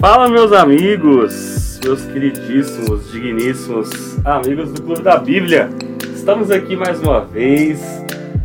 Fala, meus amigos, meus queridíssimos, digníssimos amigos do Clube da Bíblia. Estamos aqui mais uma vez,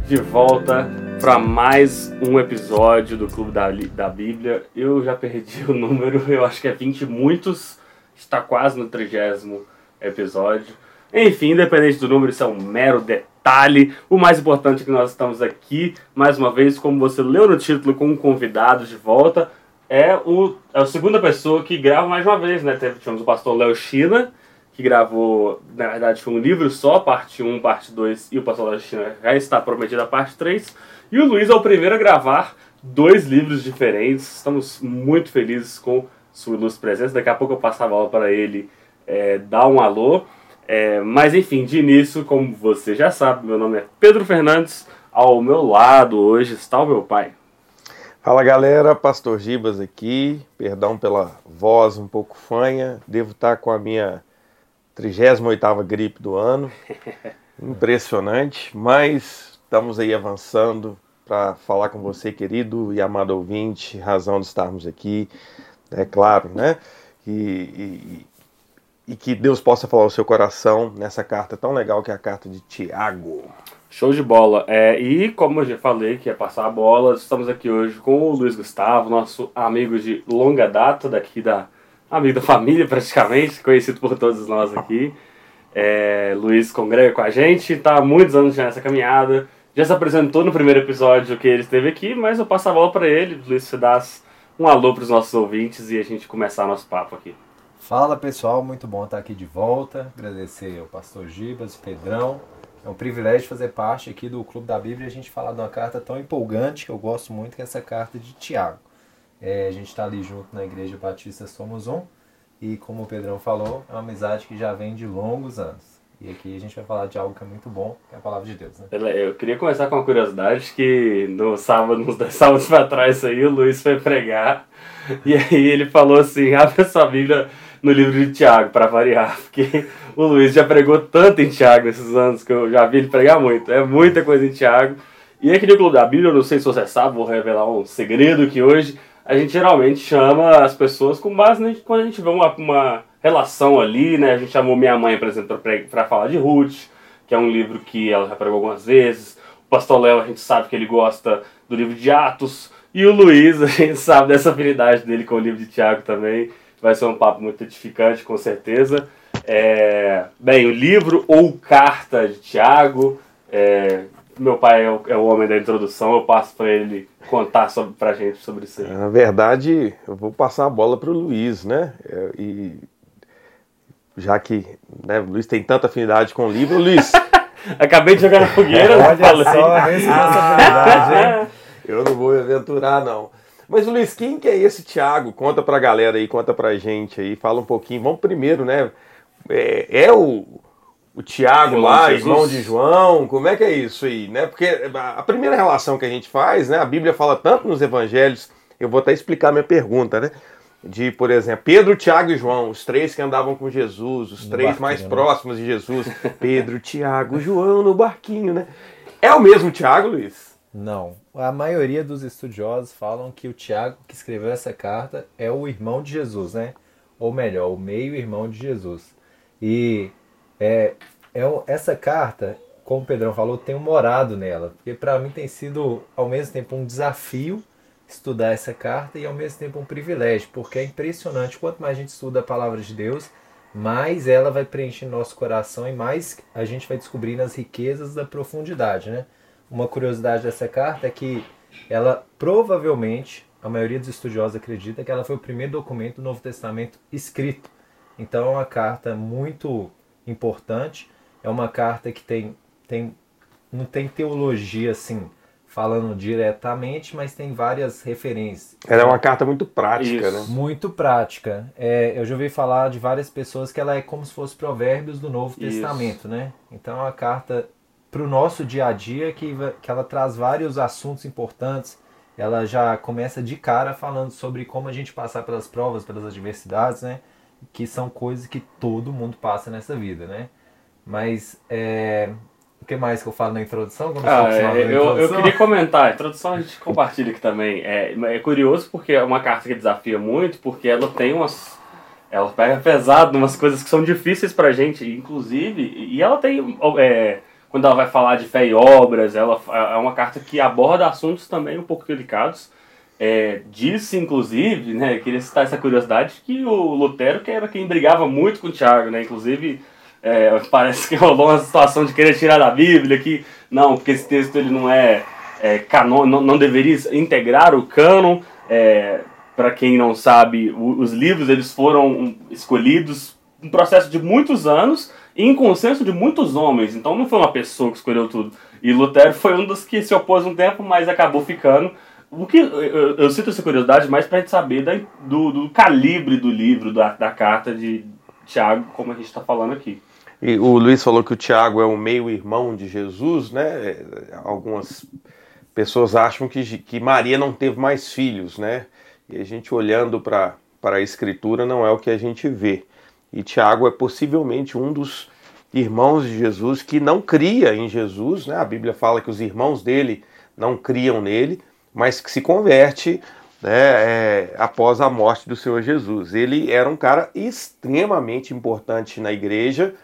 de volta para mais um episódio do Clube da, da Bíblia. Eu já perdi o número, eu acho que é 20 muitos, está quase no trigésimo episódio. Enfim, independente do número, isso é um mero detalhe. O mais importante é que nós estamos aqui, mais uma vez, como você leu no título, com um convidado de volta é, o, é a segunda pessoa que grava mais uma vez, né? Tivemos o pastor Léo China, que gravou, na verdade, foi um livro só, parte 1, parte 2, e o pastor Léo China já está prometido a parte 3. E o Luiz é o primeiro a gravar dois livros diferentes. Estamos muito felizes com sua ilustre presença. Daqui a pouco eu passo a bola para ele é, dar um alô. É, mas enfim, de início, como você já sabe, meu nome é Pedro Fernandes. Ao meu lado hoje está o meu pai. Fala galera, Pastor Gibas aqui, perdão pela voz um pouco fanha, devo estar com a minha 38ª gripe do ano, impressionante, mas estamos aí avançando para falar com você, querido e amado ouvinte, razão de estarmos aqui, é claro, né? E, e, e que Deus possa falar o seu coração nessa carta tão legal que é a carta de Tiago. Show de bola. É, e como eu já falei que ia passar a bola, estamos aqui hoje com o Luiz Gustavo, nosso amigo de longa data, daqui da. amigo da família praticamente, conhecido por todos nós aqui. É, Luiz congrega com a gente, está há muitos anos já nessa caminhada. Já se apresentou no primeiro episódio que ele esteve aqui, mas eu passo a bola para ele. Luiz, você dá um alô para os nossos ouvintes e a gente começar nosso papo aqui. Fala pessoal, muito bom estar aqui de volta. Agradecer ao pastor Gibas, Pedrão, é um privilégio fazer parte aqui do Clube da Bíblia e a gente falar de uma carta tão empolgante que eu gosto muito, que é essa carta de Tiago. É, a gente está ali junto na Igreja Batista Somos Um e, como o Pedrão falou, é uma amizade que já vem de longos anos. E aqui a gente vai falar de algo que é muito bom, que é a palavra de Deus. Né? Eu queria começar com uma curiosidade que no sábado, uns dois sábados para trás aí, o Luiz foi pregar e aí ele falou assim, abre a sua Bíblia no livro de Tiago, para variar, porque o Luiz já pregou tanto em Tiago nesses anos que eu já vi ele pregar muito. É muita coisa em Tiago. E aqui no Clube da Bíblia, eu não sei se você sabe, vou revelar um segredo que hoje a gente geralmente chama as pessoas com base né, quando a gente vê uma, uma relação ali, né? A gente chamou minha mãe, por exemplo, para falar de Ruth, que é um livro que ela já pregou algumas vezes. O Pastor Léo, a gente sabe que ele gosta do livro de Atos. E o Luiz, a gente sabe dessa afinidade dele com o livro de Tiago também. Vai ser um papo muito edificante, com certeza. É, bem, o livro ou carta de Tiago. É, meu pai é o, é o, homem da introdução, eu passo para ele contar sobre, pra gente sobre isso aí. Na verdade, eu vou passar a bola para o Luiz, né? É, e já que né, o Luiz tem tanta afinidade com o livro, Luiz. Acabei de jogar na fogueira, Olha só, responsabilidade, hein? Eu não vou me aventurar, não. Mas Luiz, quem que é esse Tiago? Conta pra galera aí, conta pra gente aí, fala um pouquinho. Vamos primeiro, né? É, é o, o Tiago lá, Jesus. irmão de João, como é que é isso aí, né? Porque a primeira relação que a gente faz, né? A Bíblia fala tanto nos evangelhos, eu vou até explicar minha pergunta, né? De, por exemplo, Pedro, Tiago e João, os três que andavam com Jesus, os no três mais né? próximos de Jesus. Pedro, Tiago, João no barquinho, né? É o mesmo Tiago, Luiz? Não. A maioria dos estudiosos falam que o Tiago que escreveu essa carta é o irmão de Jesus, né? Ou melhor, o meio-irmão de Jesus. E é, é, essa carta, como o Pedrão falou, tem um morado nela. Porque para mim tem sido, ao mesmo tempo, um desafio estudar essa carta e ao mesmo tempo um privilégio. Porque é impressionante. Quanto mais a gente estuda a palavra de Deus, mais ela vai preencher nosso coração e mais a gente vai descobrindo as riquezas da profundidade, né? Uma curiosidade dessa carta é que ela provavelmente, a maioria dos estudiosos acredita que ela foi o primeiro documento do Novo Testamento escrito. Então é uma carta muito importante, é uma carta que tem, tem não tem teologia assim, falando diretamente, mas tem várias referências. Ela é uma carta muito prática, Isso. né? Muito prática. É, eu já ouvi falar de várias pessoas que ela é como se fosse provérbios do Novo Isso. Testamento, né? Então é uma carta para o nosso dia a dia, que, que ela traz vários assuntos importantes. Ela já começa de cara falando sobre como a gente passar pelas provas, pelas adversidades, né? Que são coisas que todo mundo passa nessa vida, né? Mas é, O que mais que eu falo na introdução? Ah, é, eu, eu, queria comentar, a introdução a gente compartilha aqui também. É, é curioso porque é uma carta que desafia muito, porque ela tem umas. Ela pega pesado umas coisas que são difíceis pra gente, inclusive, e ela tem. É, quando ela vai falar de fé e obras, ela é uma carta que aborda assuntos também um pouco delicados. É, disse, inclusive, né, queria citar essa curiosidade, que o Lutero que era quem brigava muito com o Tiago, né, inclusive é, parece que rolou uma situação de querer tirar da Bíblia, que não, porque esse texto ele não é, é canon, não, não deveria integrar o cânon. É, Para quem não sabe, os livros eles foram escolhidos um processo de muitos anos em consenso de muitos homens. Então não foi uma pessoa que escolheu tudo. E Lutero foi um dos que se opôs um tempo, mas acabou ficando. O que eu, eu, eu essa curiosidade mais para gente saber da, do, do, calibre do livro, da, da carta de Tiago, como a gente está falando aqui. E o Luiz falou que o Tiago é o meio-irmão de Jesus, né? Algumas pessoas acham que, que Maria não teve mais filhos, né? E a gente olhando para a Escritura não é o que a gente vê. E Tiago é possivelmente um dos irmãos de Jesus que não cria em Jesus, né? A Bíblia fala que os irmãos dele não criam nele, mas que se converte né, é, após a morte do Senhor Jesus. Ele era um cara extremamente importante na igreja,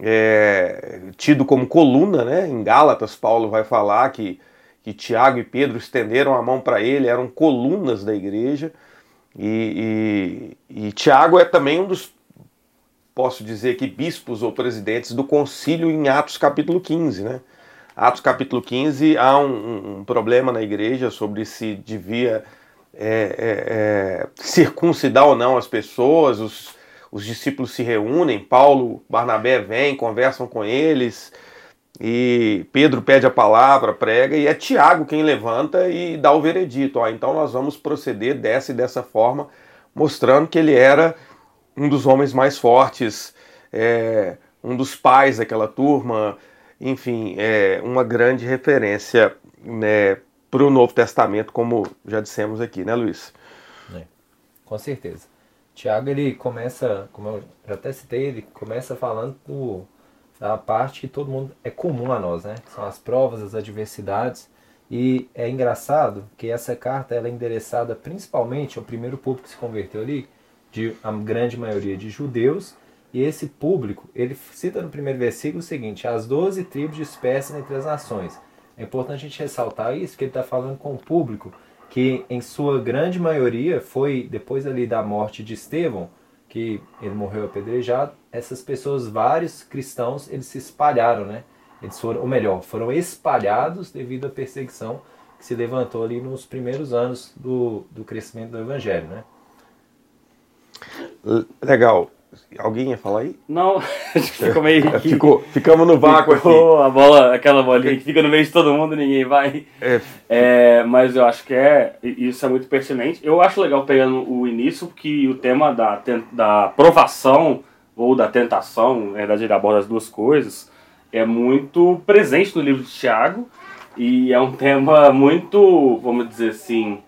é, tido como coluna, né? Em Gálatas, Paulo vai falar que, que Tiago e Pedro estenderam a mão para ele, eram colunas da igreja. E, e, e, Tiago é também um dos, posso dizer que, bispos ou presidentes do concílio em Atos capítulo 15, né? Atos capítulo 15 há um, um problema na igreja sobre se devia é, é, é circuncidar ou não as pessoas, os os discípulos se reúnem, Paulo, Barnabé vem, conversam com eles, e Pedro pede a palavra, prega, e é Tiago quem levanta e dá o veredito. Ó, então nós vamos proceder dessa e dessa forma, mostrando que ele era um dos homens mais fortes, é, um dos pais daquela turma, enfim, é uma grande referência né, para o Novo Testamento, como já dissemos aqui, né, Luiz? É, com certeza. Tiago ele começa, como eu já até citei, ele começa falando do, da parte que todo mundo é comum a nós, né? São as provas, as adversidades. E é engraçado que essa carta ela é endereçada principalmente ao primeiro público que se converteu ali, de a grande maioria de judeus. E esse público, ele cita no primeiro versículo o seguinte: as doze tribos dispersas entre as nações. É importante a gente ressaltar isso, que ele está falando com o público que em sua grande maioria foi depois ali da morte de Estevão, que ele morreu apedrejado, essas pessoas, vários cristãos, eles se espalharam, né? Eles foram, ou melhor, foram espalhados devido à perseguição que se levantou ali nos primeiros anos do, do crescimento do evangelho, né? Legal. Alguém ia falar aí? Não, ficou meio. É, ficou, ficamos no vácuo ficou aqui. a bola, aquela bolinha que fica no meio de todo mundo ninguém vai. É. é. mas eu acho que é. Isso é muito pertinente. Eu acho legal pegando o início, porque o tema da, da provação ou da tentação, na verdade ele aborda as duas coisas, é muito presente no livro de Tiago. E é um tema muito, vamos dizer assim.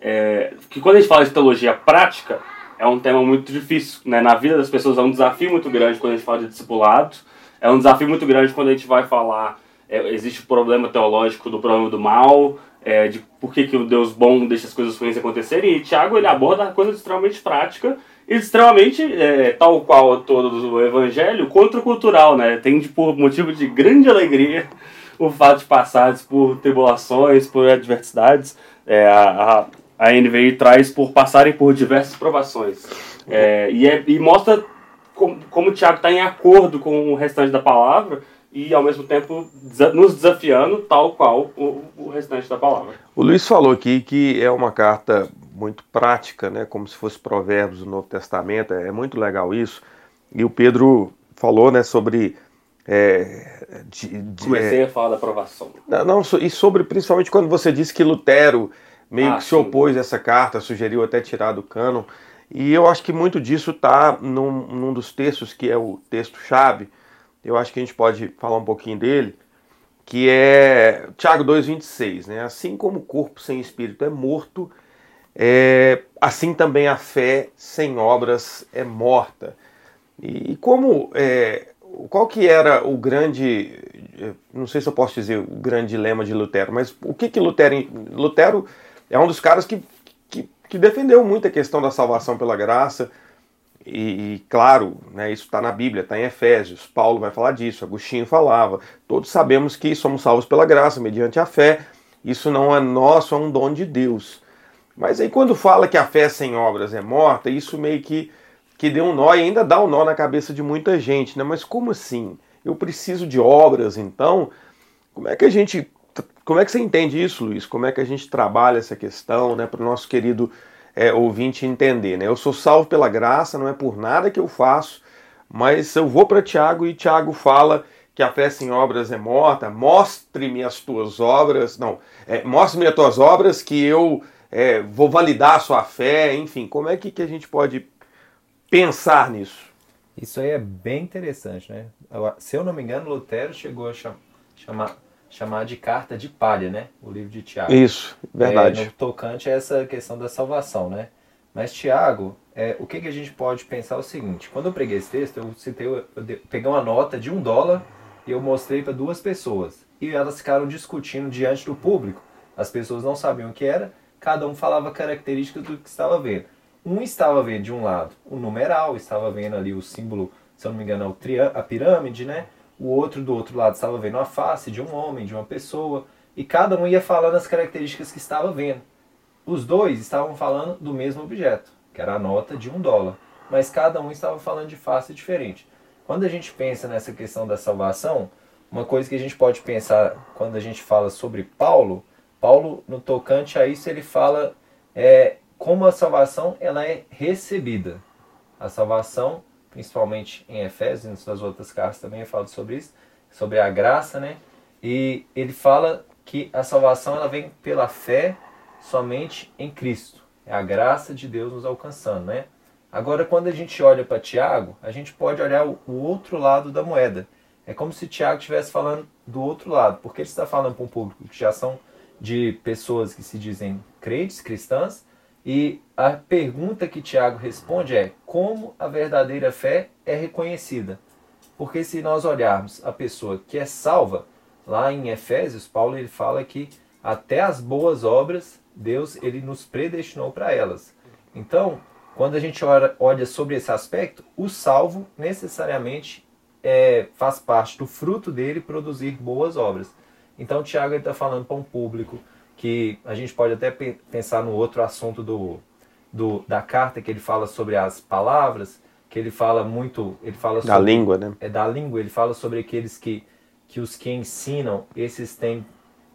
É, que quando a gente fala de teologia prática é um tema muito difícil, né? Na vida das pessoas é um desafio muito grande quando a gente fala de discipulado, é um desafio muito grande quando a gente vai falar, é, existe o problema teológico do problema do mal, é, de por que, que o Deus bom deixa as coisas ruins acontecerem, e Tiago ele aborda a coisa extremamente prática e extremamente, é, tal qual todo o evangelho, contracultural, né? Tem por motivo de grande alegria o fato de passar por tribulações, por adversidades, é, a, a NVI traz por passarem por diversas provações. É, e, é, e mostra como, como o Tiago está em acordo com o restante da palavra e ao mesmo tempo nos desafiando tal qual o, o, restante da palavra. O Luiz falou aqui que é uma carta muito prática, né, como se fosse provérbios do Novo Testamento, é muito legal isso. E o Pedro falou né, sobre. É, de, de, Comecei é, a falar da aprovação. Não, não, e sobre principalmente quando você disse que Lutero meio ah, que se opôs a essa carta, sugeriu até tirar do cânon. E eu acho que muito disso está num, num, dos textos que é o texto-chave. Eu acho que a gente pode falar um pouquinho dele, que é Tiago 2,26. Né? Assim como o corpo sem espírito é morto, é, assim também a fé sem obras é morta. E, e como é, qual que era o grande, não sei se eu posso dizer o grande dilema de Lutero, mas o que que Lutero, Lutero é um dos caras que, que, que defendeu muito a questão da salvação pela graça, e, e, claro, né, isso está na Bíblia, está em Efésios, Paulo vai falar disso, Agostinho falava. Todos sabemos que somos salvos pela graça, mediante a fé. Isso não é nosso, é um dom de Deus. Mas aí quando fala que a fé sem obras é morta, isso meio que, que deu um nó e ainda dá um nó na cabeça de muita gente. Né? Mas como assim? Eu preciso de obras, então? Como é que a gente. Como é que você entende isso, Luiz? Como é que a gente trabalha essa questão né, para o nosso querido é, ouvinte entender. Né? Eu sou salvo pela graça, não é por nada que eu faço, mas eu vou para Tiago e Tiago fala que a fé sem obras é morta, mostre-me as tuas obras, não, é, mostre-me as tuas obras que eu é, vou validar a sua fé, enfim, como é que, que a gente pode pensar nisso? Isso aí é bem interessante, né? Se eu não me engano, Lutero chegou a chamar chamar de carta de palha, né? O livro de Tiago. Isso, verdade. É, no tocante a essa questão da salvação, né? Mas Tiago, é, o que, que a gente pode pensar é o seguinte: quando eu preguei esse texto, eu citei, eu peguei uma nota de um dólar e eu mostrei para duas pessoas e elas ficaram discutindo diante do público. As pessoas não sabiam o que era, cada um falava características do que estava vendo. Um estava vendo de um lado o numeral, estava vendo ali o símbolo, se eu não me engano, é a pirâmide, né? O outro do outro lado estava vendo a face de um homem, de uma pessoa, e cada um ia falando as características que estava vendo. Os dois estavam falando do mesmo objeto, que era a nota de um dólar, mas cada um estava falando de face diferente. Quando a gente pensa nessa questão da salvação, uma coisa que a gente pode pensar quando a gente fala sobre Paulo, Paulo no tocante a isso ele fala é, como a salvação ela é recebida. A salvação principalmente em Efésios e nas outras cartas também fala sobre isso, sobre a graça, né? E ele fala que a salvação ela vem pela fé somente em Cristo. É a graça de Deus nos alcançando, né? Agora, quando a gente olha para Tiago, a gente pode olhar o outro lado da moeda. É como se Tiago estivesse falando do outro lado, porque ele está falando para um público que já são de pessoas que se dizem crentes, cristãs, e a pergunta que Tiago responde é: como a verdadeira fé é reconhecida? Porque se nós olharmos a pessoa que é salva, lá em Efésios, Paulo ele fala que até as boas obras Deus ele nos predestinou para elas. Então, quando a gente olha sobre esse aspecto, o salvo necessariamente é, faz parte do fruto dele produzir boas obras. Então, Tiago está falando para um público que a gente pode até pensar no outro assunto do, do, da carta, que ele fala sobre as palavras, que ele fala muito, ele fala da sobre, língua, né? É da língua, ele fala sobre aqueles que, que os que ensinam, esses têm,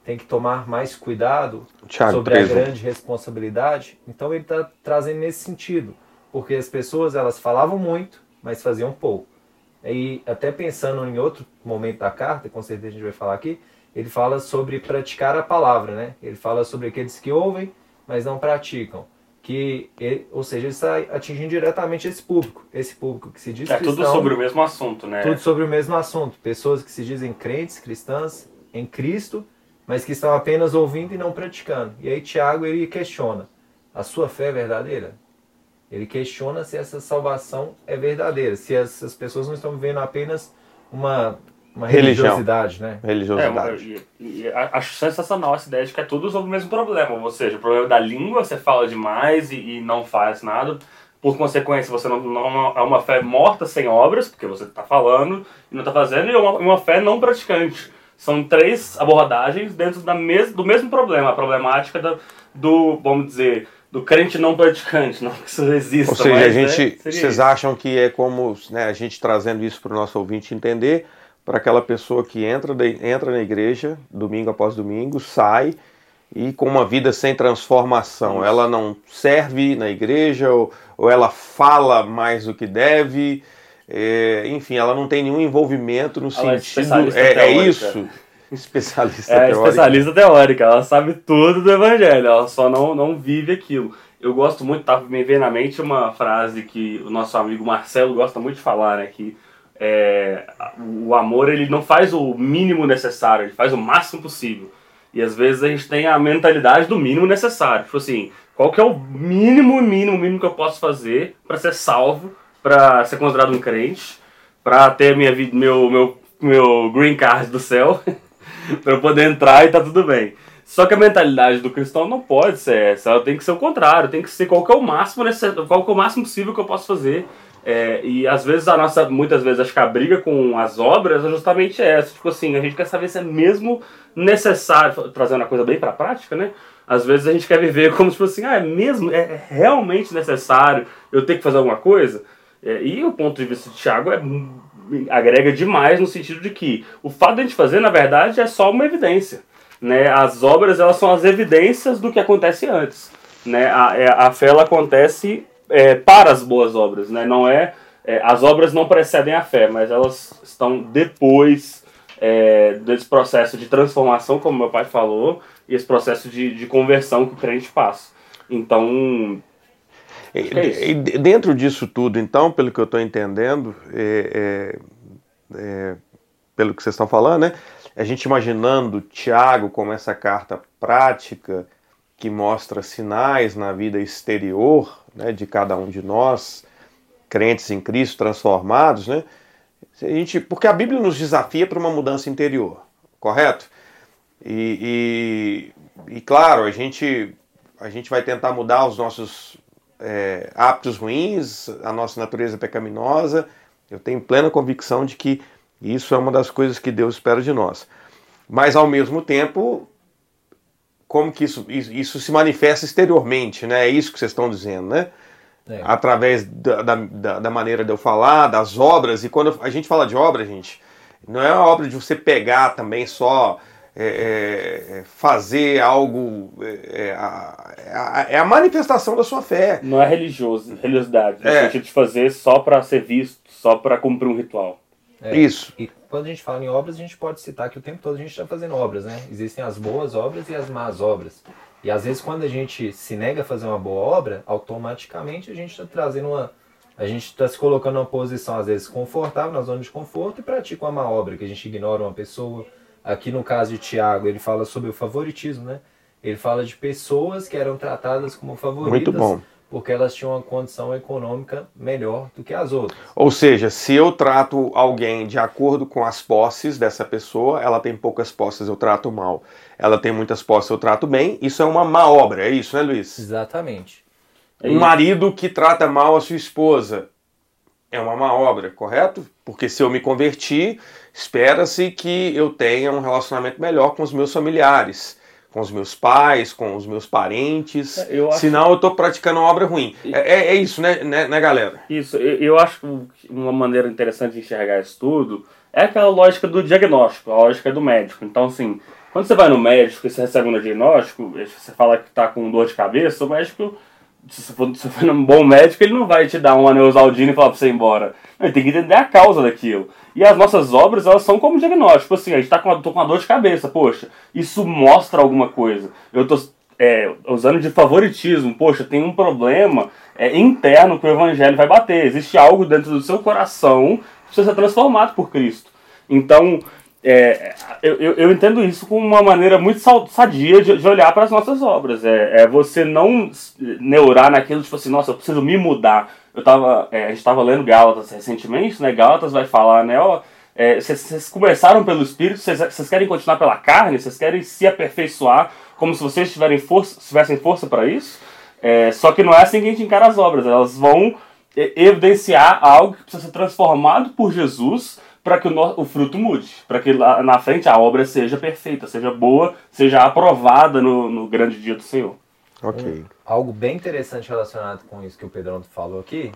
têm que tomar mais cuidado Thiago, sobre preso. a grande responsabilidade. Então ele está trazendo nesse sentido, porque as pessoas elas falavam muito, mas faziam pouco. E até pensando em outro momento da carta, com certeza a gente vai falar aqui, ele fala sobre praticar a palavra, né? Ele fala sobre aqueles que ouvem, mas não praticam. Que ele, ou seja, ele está atingindo diretamente esse público, esse público que se diz é cristão. É tudo sobre o mesmo assunto, né? Tudo sobre o mesmo assunto. Pessoas que se dizem crentes, cristãs em Cristo, mas que estão apenas ouvindo e não praticando. E aí Tiago ele questiona: a sua fé é verdadeira? Ele questiona se essa salvação é verdadeira, se essas pessoas não estão vivendo apenas uma uma religiosidade, né? Religiosidade. É, acho sensacional essa ideia de que é tudo sobre o mesmo problema. Ou seja, o problema da língua, você fala demais e, e não faz nada. Por consequência, você não, não é uma fé morta sem obras, porque você está falando e não está fazendo, e uma, uma fé não praticante. São três abordagens dentro da mes, do mesmo problema, a problemática da, do, vamos dizer, do crente não praticante, não que isso exista. Ou seja, mas, a gente, né, vocês isso. acham que é como né, a gente trazendo isso para o nosso ouvinte entender, para aquela pessoa que entra, entra na igreja domingo após domingo, sai e com uma vida sem transformação. Ela não serve na igreja ou, ou ela fala mais do que deve. É, enfim, ela não tem nenhum envolvimento no ela é sentido. É, é, isso. Especialista é, teórica. especialista teórica. Ela sabe tudo do evangelho, ela só não, não vive aquilo. Eu gosto muito, estava me vendo na mente uma frase que o nosso amigo Marcelo gosta muito de falar, né? Que é, o amor ele não faz o mínimo necessário, ele faz o máximo possível. E às vezes a gente tem a mentalidade do mínimo necessário. Tipo assim, qual que é o mínimo, mínimo, mínimo que eu posso fazer para ser salvo, para ser considerado um crente, para ter minha vida, meu, meu, meu green card do céu, para eu poder entrar e tá tudo bem. Só que a mentalidade do cristão não pode ser essa, ela tem que ser o contrário, tem que ser qual que é o máximo qual que é o máximo possível que eu posso fazer. É, e às vezes a nossa, muitas vezes acho que a briga com as obras é justamente essa, tipo assim, a gente quer saber se é mesmo necessário, trazendo a coisa bem para a prática, né? Às vezes a gente quer viver como tipo assim, ah, é mesmo, é realmente necessário eu ter que fazer alguma coisa? É, e o ponto de vista de Tiago é agrega demais no sentido de que o fato de a gente fazer, na verdade, é só uma evidência. Né? As obras elas são as evidências do que acontece antes. Né? A, é, a fé ela acontece é, para as boas obras. Né? Não é, é, as obras não precedem a fé, mas elas estão depois é, desse processo de transformação, como meu pai falou, e esse processo de, de conversão que o crente passa. Então, é dentro disso tudo, então, pelo que eu estou entendendo, é, é, pelo que vocês estão falando, né? A gente imaginando Tiago como essa carta prática que mostra sinais na vida exterior né, de cada um de nós, crentes em Cristo, transformados, né? A gente, porque a Bíblia nos desafia para uma mudança interior, correto? E, e, e, claro, a gente, a gente vai tentar mudar os nossos é, hábitos ruins, a nossa natureza pecaminosa. Eu tenho plena convicção de que isso é uma das coisas que Deus espera de nós. Mas ao mesmo tempo, como que isso, isso, isso se manifesta exteriormente, né? É isso que vocês estão dizendo, né? É. Através da, da, da, maneira de eu falar, das obras. E quando a gente fala de obra, gente, não é uma obra de você pegar também só é, é, é, fazer algo. É, é, a, é, a, manifestação da sua fé. Não é religioso, religiosidade, no sentido de fazer só para ser visto, só para cumprir um ritual. Isso. E quando a gente fala em obras, a gente pode citar que o tempo todo a gente está fazendo obras, né? Existem as boas obras e as más obras. E às vezes quando a gente se nega a fazer uma boa obra, automaticamente a gente está trazendo uma. A gente está se colocando numa posição, às vezes, confortável, na zona de conforto, e pratica uma má obra, que a gente ignora uma pessoa, Aqui no caso de Tiago, ele fala sobre o favoritismo, né? Ele fala de pessoas que eram tratadas como favoritas. Muito bom. Porque elas tinham uma condição econômica melhor do que as outras. Ou seja, se eu trato alguém de acordo com as posses dessa pessoa, ela tem poucas posses, eu trato mal. Ela tem muitas posses, eu trato bem. Isso é uma má obra, é isso, né, Luiz? Exatamente. Um marido que trata mal a sua esposa é uma má obra, correto? Porque se eu me converti, espera-se que eu tenha um relacionamento melhor com os meus familiares, com os meus pais, com os meus parentes. É, eu acho... Senão eu estou praticando uma obra ruim. É, é, é isso, né, né, né, galera? Isso. Eu, eu acho que uma maneira interessante de enxergar isso tudo é aquela lógica do diagnóstico, a lógica do médico. Então, assim, quando você vai no médico e você recebe um diagnóstico, você fala que está com dor de cabeça, o médico se você for, um bom médico, ele não vai te dar um aneusaldino e falar pra você ir embora. Ele tem que entender a causa daquilo. E as nossas obras, elas são como diagnóstico. Assim, a gente tá com uma, tô com uma dor de cabeça, poxa, isso mostra alguma coisa. Eu tô é, usando de favoritismo, poxa, tem um problema é, interno que o evangelho vai bater. Existe algo dentro do seu coração que precisa ser transformado por Cristo. Então, é, eu, eu, entendo isso como uma maneira muito sadia de, de olhar para as nossas obras. É, é, você não neurar naquilo, tipo assim, nossa, eu preciso me mudar. Eu tava, é, a gente estava lendo Gálatas recentemente, né? Gálatas vai falar, né? Ó, vocês começaram pelo Espírito, vocês querem continuar pela carne, vocês querem se aperfeiçoar como se vocês tiverem força, tivessem força para isso. É, só que não é assim que a gente encara as obras. Elas vão evidenciar algo que precisa ser transformado por Jesus para que o, o, fruto mude, para que lá na frente a obra seja perfeita, seja boa, seja aprovada no, no grande dia do Senhor. Ok. Um, algo bem interessante relacionado com isso que o Pedrão falou aqui,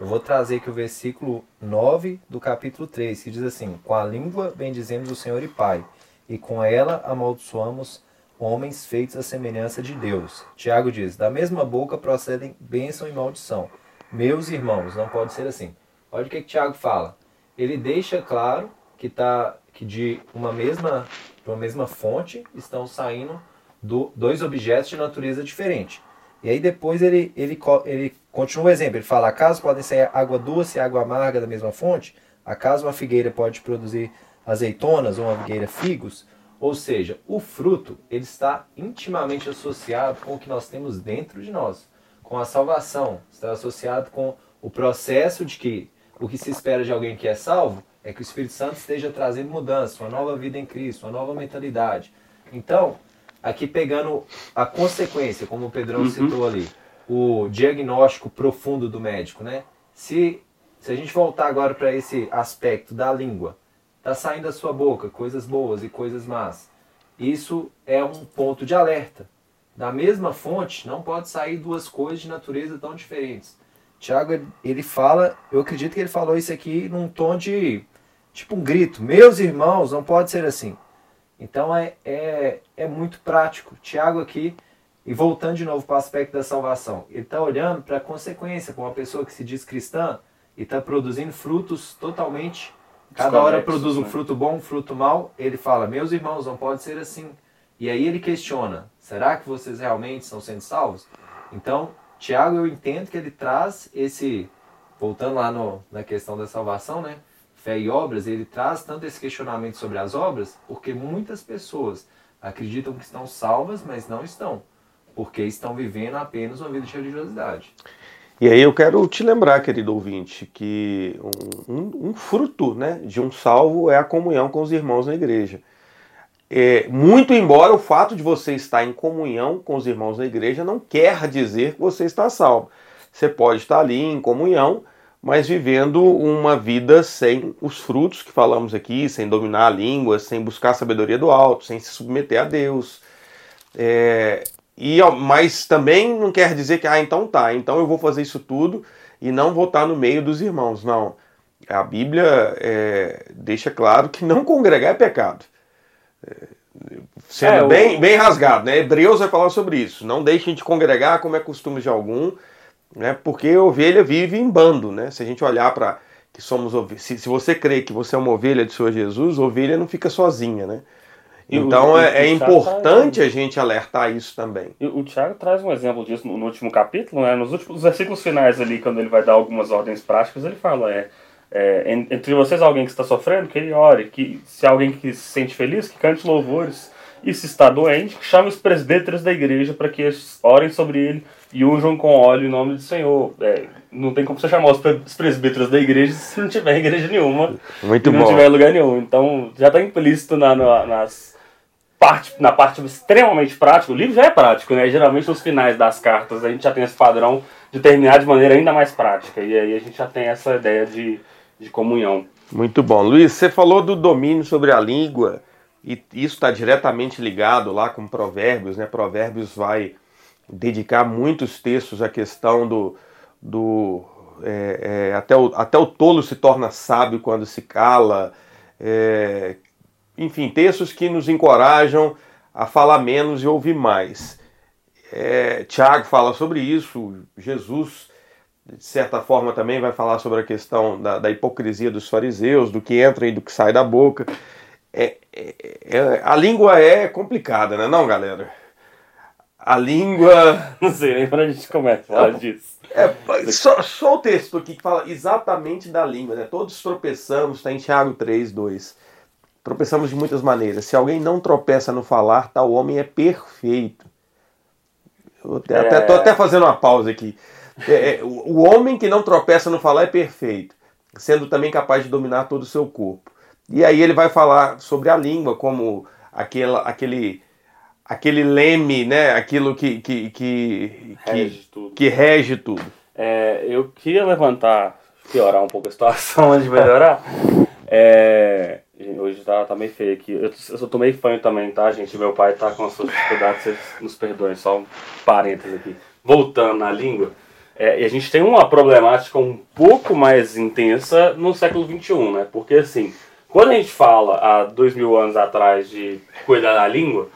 eu vou trazer aqui o versículo 9 do capítulo 3, que diz assim: Com a língua bendizemos o Senhor e Pai, e com ela amaldiçoamos homens feitos à semelhança de Deus. Tiago diz: Da mesma boca procedem bênção e maldição. Meus irmãos, não pode ser assim. Olha o que, que Tiago fala ele deixa claro que tá que de uma mesma de uma mesma fonte estão saindo do, dois objetos de natureza diferente. E aí depois ele, ele, ele continua o exemplo. Ele fala: acaso podem ser água doce e água amarga da mesma fonte? Acaso uma figueira pode produzir azeitonas ou uma figueira figos? Ou seja, o fruto ele está intimamente associado com o que nós temos dentro de nós, com a salvação, está associado com o processo de que o que se espera de alguém que é salvo é que o Espírito Santo esteja trazendo mudança, uma nova vida em Cristo, uma nova mentalidade. Então, aqui pegando a consequência, como o Pedrão uhum. citou ali, o diagnóstico profundo do médico, né? Se, se a gente voltar agora para esse aspecto da língua, tá saindo da sua boca coisas boas e coisas más. Isso é um ponto de alerta. Da mesma fonte, não pode sair duas coisas de natureza tão diferentes. Tiago, ele fala, eu acredito que ele falou isso aqui num tom de, tipo um grito, meus irmãos, não pode ser assim. Então é, é, é muito prático. Tiago aqui, e voltando de novo para o aspecto da salvação, ele está olhando para a consequência, para uma pessoa que se diz cristã e está produzindo frutos totalmente. Cada hora produz um né? fruto bom, um fruto mau. Ele fala: Meus irmãos, não pode ser assim. E aí ele questiona: será que vocês realmente estão sendo salvos? Então, Tiago, eu entendo que ele traz esse, voltando lá no, na questão da salvação, né? Fé e obras, ele traz tanto esse questionamento sobre as obras, porque muitas pessoas acreditam que estão salvas, mas não estão, porque estão vivendo apenas uma vida de religiosidade. E aí eu quero te lembrar, querido ouvinte, que um, um, um fruto né, de um salvo é a comunhão com os irmãos na igreja. É, muito embora o fato de você estar em comunhão com os irmãos da igreja não quer dizer que você está salvo. Você pode estar ali em comunhão, mas vivendo uma vida sem os frutos que falamos aqui, sem dominar a língua, sem buscar a sabedoria do alto, sem se submeter a Deus. É, e Mas também não quer dizer que, ah, então tá, então eu vou fazer isso tudo e não vou estar no meio dos irmãos. Não. A Bíblia é, deixa claro que não congregar é pecado sendo é, bem, o... bem rasgado, né? Hebreus vai falar sobre isso. Não deixem de congregar como é costume de algum, né? Porque a ovelha vive em bando, né? Se a gente olhar para que somos se, se você crê que você é uma ovelha de Senhor Jesus, ovelha não fica sozinha, né? Então o, é, é importante a gente alertar isso também. O, o Tiago traz um exemplo disso no, no, último capítulo, né? Nos últimos versículos finais ali, quando ele vai dar algumas ordens práticas, ele fala, é, é, entre vocês alguém que está sofrendo, que ele ore, que se alguém que se sente feliz, que cante louvores, e se está doente, que chame os presbíteros da igreja para que eles orem sobre ele e unjam com óleo em nome do Senhor. É, não tem como você chamar os presbíteros da igreja se não tiver igreja nenhuma. Muito não bom. tiver lugar nenhum. Então já está implícito na, na, nas parte, na parte extremamente prática. O livro já é prático, né? Geralmente nos finais das cartas a gente já tem esse padrão de terminar de maneira ainda mais prática. E aí a gente já tem essa ideia de de comunhão. Muito bom. Luiz, você falou do domínio sobre a língua, e isso está diretamente ligado lá com Provérbios, né? Provérbios vai dedicar muitos textos à questão do. do é, é, até, o, até o tolo se torna sábio quando se cala. É, enfim, textos que nos encorajam a falar menos e ouvir mais. É, Tiago fala sobre isso, Jesus de certa forma também vai falar sobre a questão da, da hipocrisia dos fariseus, do que entra e do que sai da boca. É, é, é, a língua é complicada, né, não, galera? A língua. Não sei nem para a gente começa a falar disso. É, só, só, o texto aqui que fala exatamente da língua, né? Todos tropeçamos, está em Tiago 3, 2. Tropeçamos de muitas maneiras. Se alguém não tropeça no falar, tal homem é perfeito. Eu até, é... até, tô até fazendo uma pausa aqui. É, é o homem que não tropeça no falar é perfeito, sendo também capaz de dominar todo o seu corpo. E aí ele vai falar sobre a língua como aquela, aquele, aquele leme, né? aquilo que, que, que, rege tudo. Que rege tudo. É, eu queria levantar, piorar um pouco a situação antes de melhorar. É, hoje tá, tá meio feio aqui. Eu, eu meio fanho também, tá, gente? Meu pai tá com as suas dificuldades, vocês nos perdoem, só um parênteses aqui. Voltando na língua, é, e a gente tem uma problemática um pouco mais intensa no século XXI, né? Porque assim, quando a gente fala há dois mil anos atrás de cuidar da língua,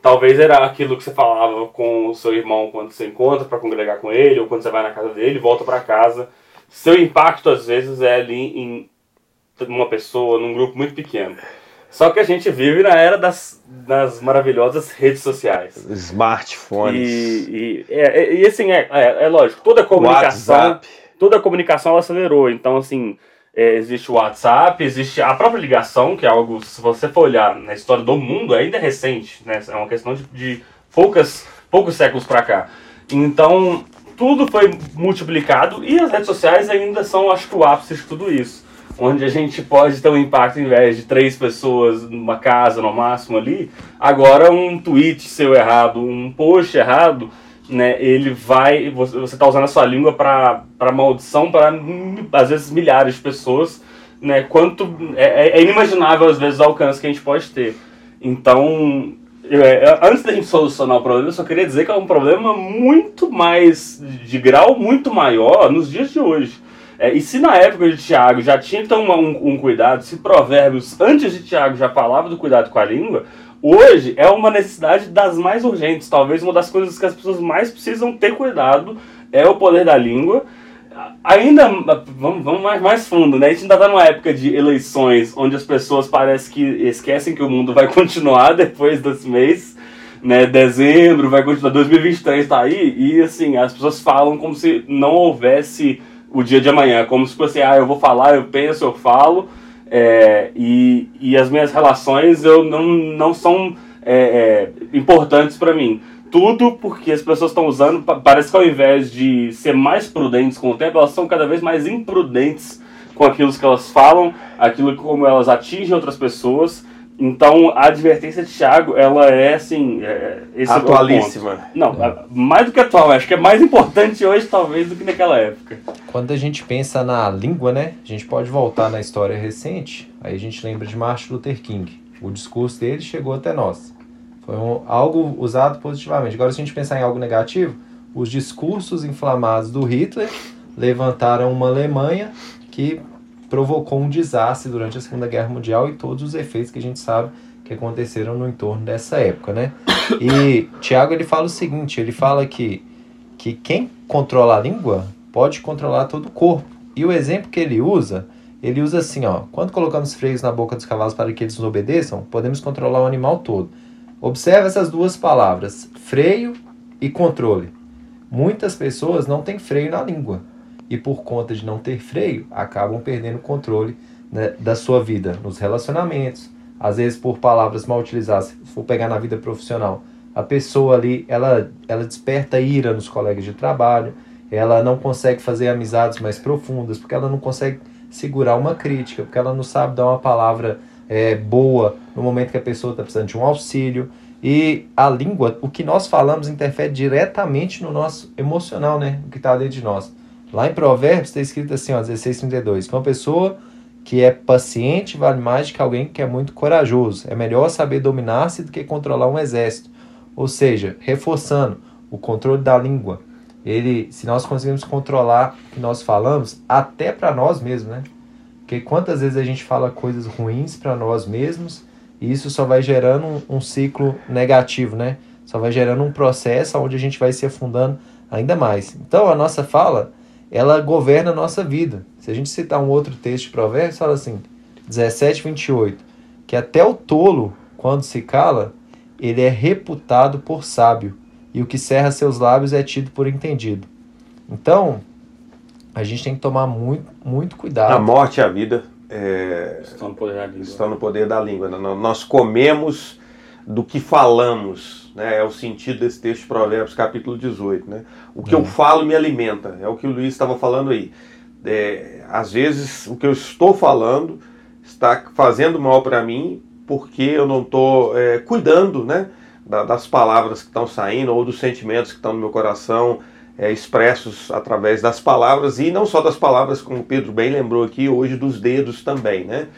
talvez era aquilo que você falava com o seu irmão quando você encontra para congregar com ele, ou quando você vai na casa dele, volta para casa. Seu impacto às vezes é ali em uma pessoa, num grupo muito pequeno. Só que a gente vive na era das, das maravilhosas redes sociais. Smartphones. E, e, é, e assim, é, é, é, lógico, toda a comunicação. WhatsApp. Toda a comunicação acelerou. Então, assim, é, existe o WhatsApp, existe a própria ligação, que é algo, se você for olhar na história do mundo, ainda é recente. Né? É uma questão de, de poucas, poucos séculos para cá. Então, tudo foi multiplicado e as redes sociais ainda são, acho que, o ápice de tudo isso. Onde a gente pode ter um impacto, em vez de três pessoas numa casa, no máximo ali, agora um tweet seu errado, um post errado, né, ele vai, você está usando a sua língua para maldição para às vezes milhares de pessoas, né, quanto é, é, inimaginável às vezes o alcance que a gente pode ter. Então, é, antes da gente solucionar o problema, eu só queria dizer que é um problema muito mais, de grau muito maior nos dias de hoje. É, e se na época de Tiago já tinha ter um, um, cuidado, se Provérbios antes de Tiago já falava do cuidado com a língua, hoje é uma necessidade das mais urgentes. Talvez uma das coisas que as pessoas mais precisam ter cuidado é o poder da língua ainda vamos, vamos mais, mais fundo, né? A gente ainda tá numa época de eleições onde as pessoas parece que esquecem que o mundo vai continuar depois desse mês, né? Dezembro vai continuar, 2023 tá aí e assim as pessoas falam como se não houvesse o dia de amanhã, como se fosse ah eu vou falar, eu penso, eu falo é, e, e as minhas relações eu não, não são é, é, importantes para mim tudo porque as pessoas estão usando, parece que ao invés de ser mais prudentes com o tempo, elas são cada vez mais imprudentes com aquilo que elas falam, aquilo como elas atingem outras pessoas. Então a advertência de Thiago, ela é assim. É, esse Atualíssima. É Não, mais do que atual, acho que é mais importante hoje, talvez, do que naquela época. Quando a gente pensa na língua, né? A gente pode voltar na história recente, aí a gente lembra de Martin Luther King. O discurso dele chegou até nós. Foi um, algo usado positivamente. Agora, se a gente pensar em algo negativo, os discursos inflamados do Hitler levantaram uma Alemanha que provocou um desastre durante a Segunda Guerra Mundial e todos os efeitos que a gente sabe que aconteceram no entorno dessa época, né? E Tiago ele fala o seguinte, ele fala que que quem controla a língua pode controlar todo o corpo. E o exemplo que ele usa, ele usa assim, ó, quando colocamos freios na boca dos cavalos para que eles nos obedeçam, podemos controlar o animal todo. Observe essas duas palavras, freio e controle. Muitas pessoas não têm freio na língua e por conta de não ter freio, acabam perdendo o controle né, da sua vida nos relacionamentos, às vezes por palavras mal utilizadas, se for pegar na vida profissional, a pessoa ali, ela, ela desperta ira nos colegas de trabalho, ela não consegue fazer amizades mais profundas, porque ela não consegue segurar uma crítica, porque ela não sabe dar uma palavra é, boa no momento que a pessoa está precisando de um auxílio. E a língua, o que nós falamos, interfere diretamente no nosso emocional, né? O que está dentro de nós. Lá em Provérbios está escrito assim, ó, 16,32, que uma pessoa que é paciente vale mais do que alguém que é muito corajoso. É melhor saber dominar-se do que controlar um exército. Ou seja, reforçando o controle da língua. Ele, se nós conseguimos controlar o que nós falamos, até para nós mesmos, né? Porque quantas vezes a gente fala coisas ruins para nós mesmos e isso só vai gerando um, um, ciclo negativo, né? Só vai gerando um processo onde a gente vai se afundando ainda mais. Então a nossa fala, ela governa a nossa vida. Se a gente citar um outro texto de Provérbios, fala assim, 17, 28, que até o tolo, quando se cala, ele é reputado por sábio, e o que cerra seus lábios é tido por entendido. Então, a gente tem que tomar muito, muito cuidado. A morte e a vida é, estão, no poder da língua. estão no poder da língua. Nós comemos do que falamos, né? é o sentido desse texto de Provérbios, capítulo 18. Né? O que eu falo me alimenta, é o que o Luiz estava falando aí. É, às vezes, o que eu estou falando está fazendo mal para mim porque eu não estou é, cuidando né? das palavras que estão saindo ou dos sentimentos que estão no meu coração é, expressos através das palavras e não só das palavras, como o Pedro bem lembrou aqui, hoje dos dedos também, né?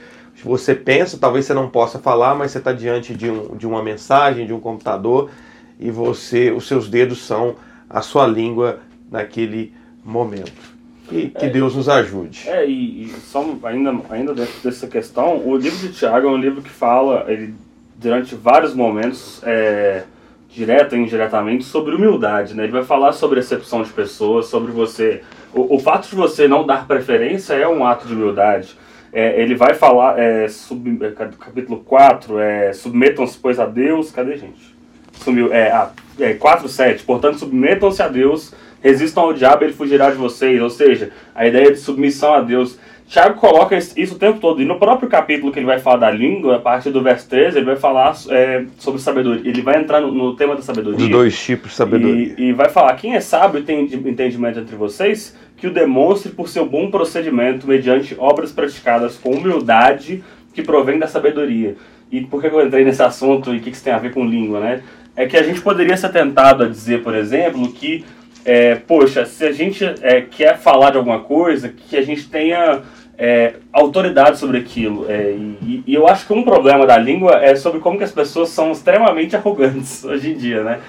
Você pensa, talvez você não possa falar, mas você está diante de, um, de uma mensagem, de um computador e você, os seus dedos são a sua língua naquele momento. E que é, Deus nos ajude. É, e, e, só ainda, ainda dentro dessa questão, o livro de Tiago é um livro que fala, ele, durante vários momentos, é, direta ou indiretamente, sobre humildade, né? Ele vai falar sobre acepção de pessoas, sobre você... O, o fato de você não dar preferência é um ato de humildade. É, ele vai falar, é, sub, é, capítulo 4, é, submetam-se, pois, a Deus... Cadê, gente? Sumiu, é, ah, é 4, 7. Portanto, submetam-se a Deus, resistam ao diabo, ele fugirá de vocês. Ou seja, a ideia de submissão a Deus. Tiago coloca isso o tempo todo. E no próprio capítulo que ele vai falar da língua, a partir do verso 13, ele vai falar é, sobre sabedoria. Ele vai entrar no, no tema da sabedoria. Os dois tipos de sabedoria. E, e, vai falar: quem é sábio e tem entendimento entre vocês, que o demonstre por seu bom procedimento, mediante obras praticadas com humildade, que provém da sabedoria. E por que eu entrei nesse assunto e o que isso tem a ver com língua, né? É que a gente poderia ser tentado a dizer, por exemplo, que, é, poxa, se a gente é, quer falar de alguma coisa, que a gente tenha é, autoridade sobre aquilo. É, e, e, eu acho que um problema da língua é sobre como que as pessoas são extremamente arrogantes hoje em dia, né?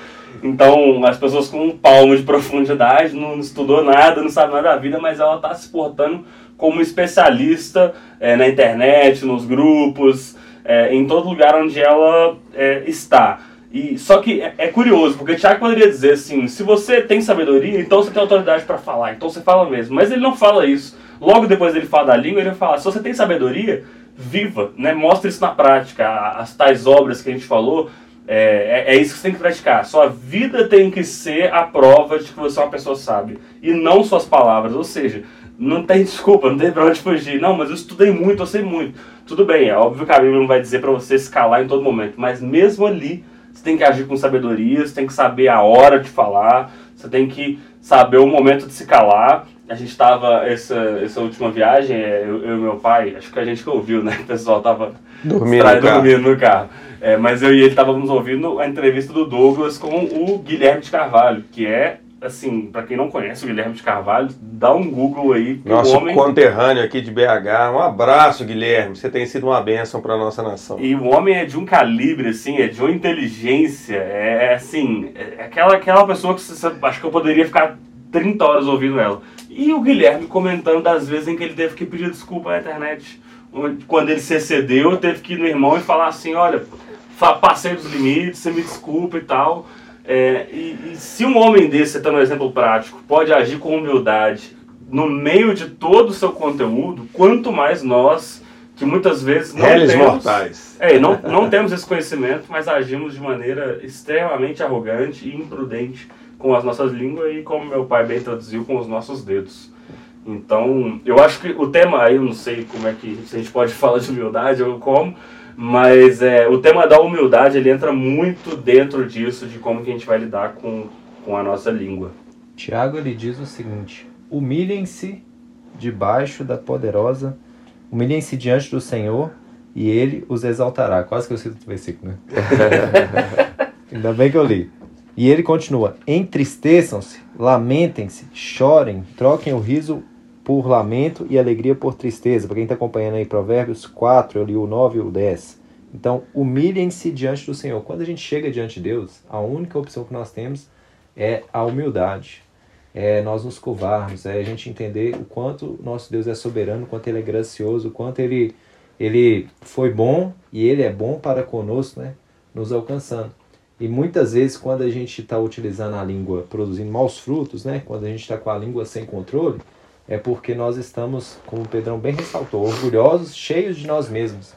Então, as pessoas com um palmo de profundidade, não estudou nada, não sabe nada da vida, mas ela está se portando como especialista é, na internet, nos grupos, é, em todo lugar onde ela está. E, só que é, é curioso, porque Tiago poderia dizer assim: se você tem sabedoria, então você tem autoridade para falar, então você fala mesmo. Mas ele não fala isso. Logo depois dele falar da língua, ele vai falar: se você tem sabedoria, viva, né? mostre isso na prática. As tais obras que a gente falou, é, é, é, isso que você tem que praticar. Sua vida tem que ser a prova de que você é uma pessoa sábia. E não suas palavras. Ou seja, não tem desculpa, não tem pra onde fugir. Não, mas eu estudei muito, eu sei muito. Tudo bem, é óbvio que a Bíblia não vai dizer para você se calar em todo momento. Mas mesmo ali, você tem que agir com sabedoria, você tem que saber a hora de falar, você tem que saber o momento de se calar a gente estava essa, essa última viagem, é, eu, eu, e meu pai, acho que a gente que ouviu, né? O pessoal tava dormindo, no, dormindo no carro. É, mas eu e ele estávamos ouvindo a entrevista do Douglas com o Guilherme de Carvalho, que é, assim, para quem não conhece o Guilherme de Carvalho, dá um Google aí. Nosso homem... conterrâneo aqui de BH. Um abraço, Guilherme. Você tem sido uma bênção para nossa nação. E o homem é de um calibre, assim, é de uma inteligência, é assim, é aquela, aquela pessoa que você, acho que eu poderia ficar 30 horas ouvindo ela. E o Guilherme comentando das vezes em que ele teve que pedir desculpa na internet. Quando ele se excedeu, teve que ir no irmão e falar assim: olha, passei dos limites, você me desculpa e tal. É, e, e, se um homem desse, você tá no exemplo prático, pode agir com humildade no meio de todo o seu conteúdo, quanto mais nós, que muitas vezes não Reles temos. mortais. É, não, não temos esse conhecimento, mas agimos de maneira extremamente arrogante e imprudente com as nossas línguas e, como meu pai bem traduziu, com os nossos dedos. Então, eu acho que o tema aí, eu não sei como é que se a gente pode falar de humildade ou como, mas é, o tema da humildade ele entra muito dentro disso, de como que a gente vai lidar com, com a nossa língua. Tiago ele diz o seguinte: humilhem-se debaixo da poderosa, humilhem-se diante do Senhor e ele os exaltará. Quase que eu cito o versículo, né? Ainda bem que eu li. E ele continua: entristeçam-se, lamentem-se, chorem, troquem o riso por lamento e alegria por tristeza. Para quem está acompanhando aí Provérbios 4, eu li o 9 e o 10. Então, humilhem-se diante do Senhor. Quando a gente chega diante de Deus, a única opção que nós temos é a humildade. É nós nos curvarmos, é a gente entender o quanto nosso Deus é soberano, o quanto Ele é gracioso, o quanto Ele, ele foi bom e Ele é bom para conosco, né? nos alcançando. E muitas vezes, quando a gente está utilizando a língua produzindo maus frutos, né? quando a gente está com a língua sem controle, é porque nós estamos, como o Pedrão bem ressaltou, orgulhosos, cheios de nós mesmos.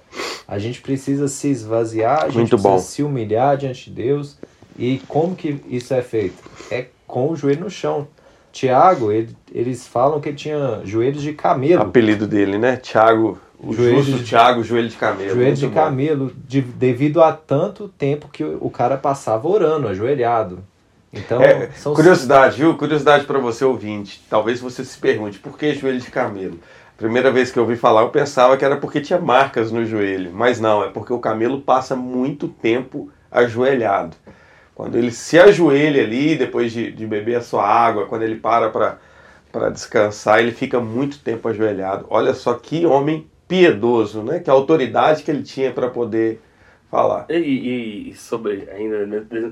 A gente precisa se esvaziar, a gente Muito precisa bom. se humilhar diante de Deus. E como que isso é feito? É com o joelho no chão. Tiago, ele, eles falam que ele tinha joelhos de camelo. Apelido dele, né? Tiago o joelho justo de, Thiago, joelho de camelo. Joelho de bom. camelo, de, devido a tanto tempo que o, cara passava orando, ajoelhado. Então, é, curiosidade, viu? Curiosidade para você ouvinte. Talvez você se pergunte, por que joelho de camelo? Primeira vez que eu ouvi falar, eu pensava que era porque tinha marcas no joelho. Mas não, é porque o camelo passa muito tempo ajoelhado. Quando ele se ajoelha ali, depois de, de beber a sua água, quando ele para para descansar, ele fica muito tempo ajoelhado. Olha só que homem piedoso, né? Que autoridade que ele tinha para poder falar. E, e, sobre, ainda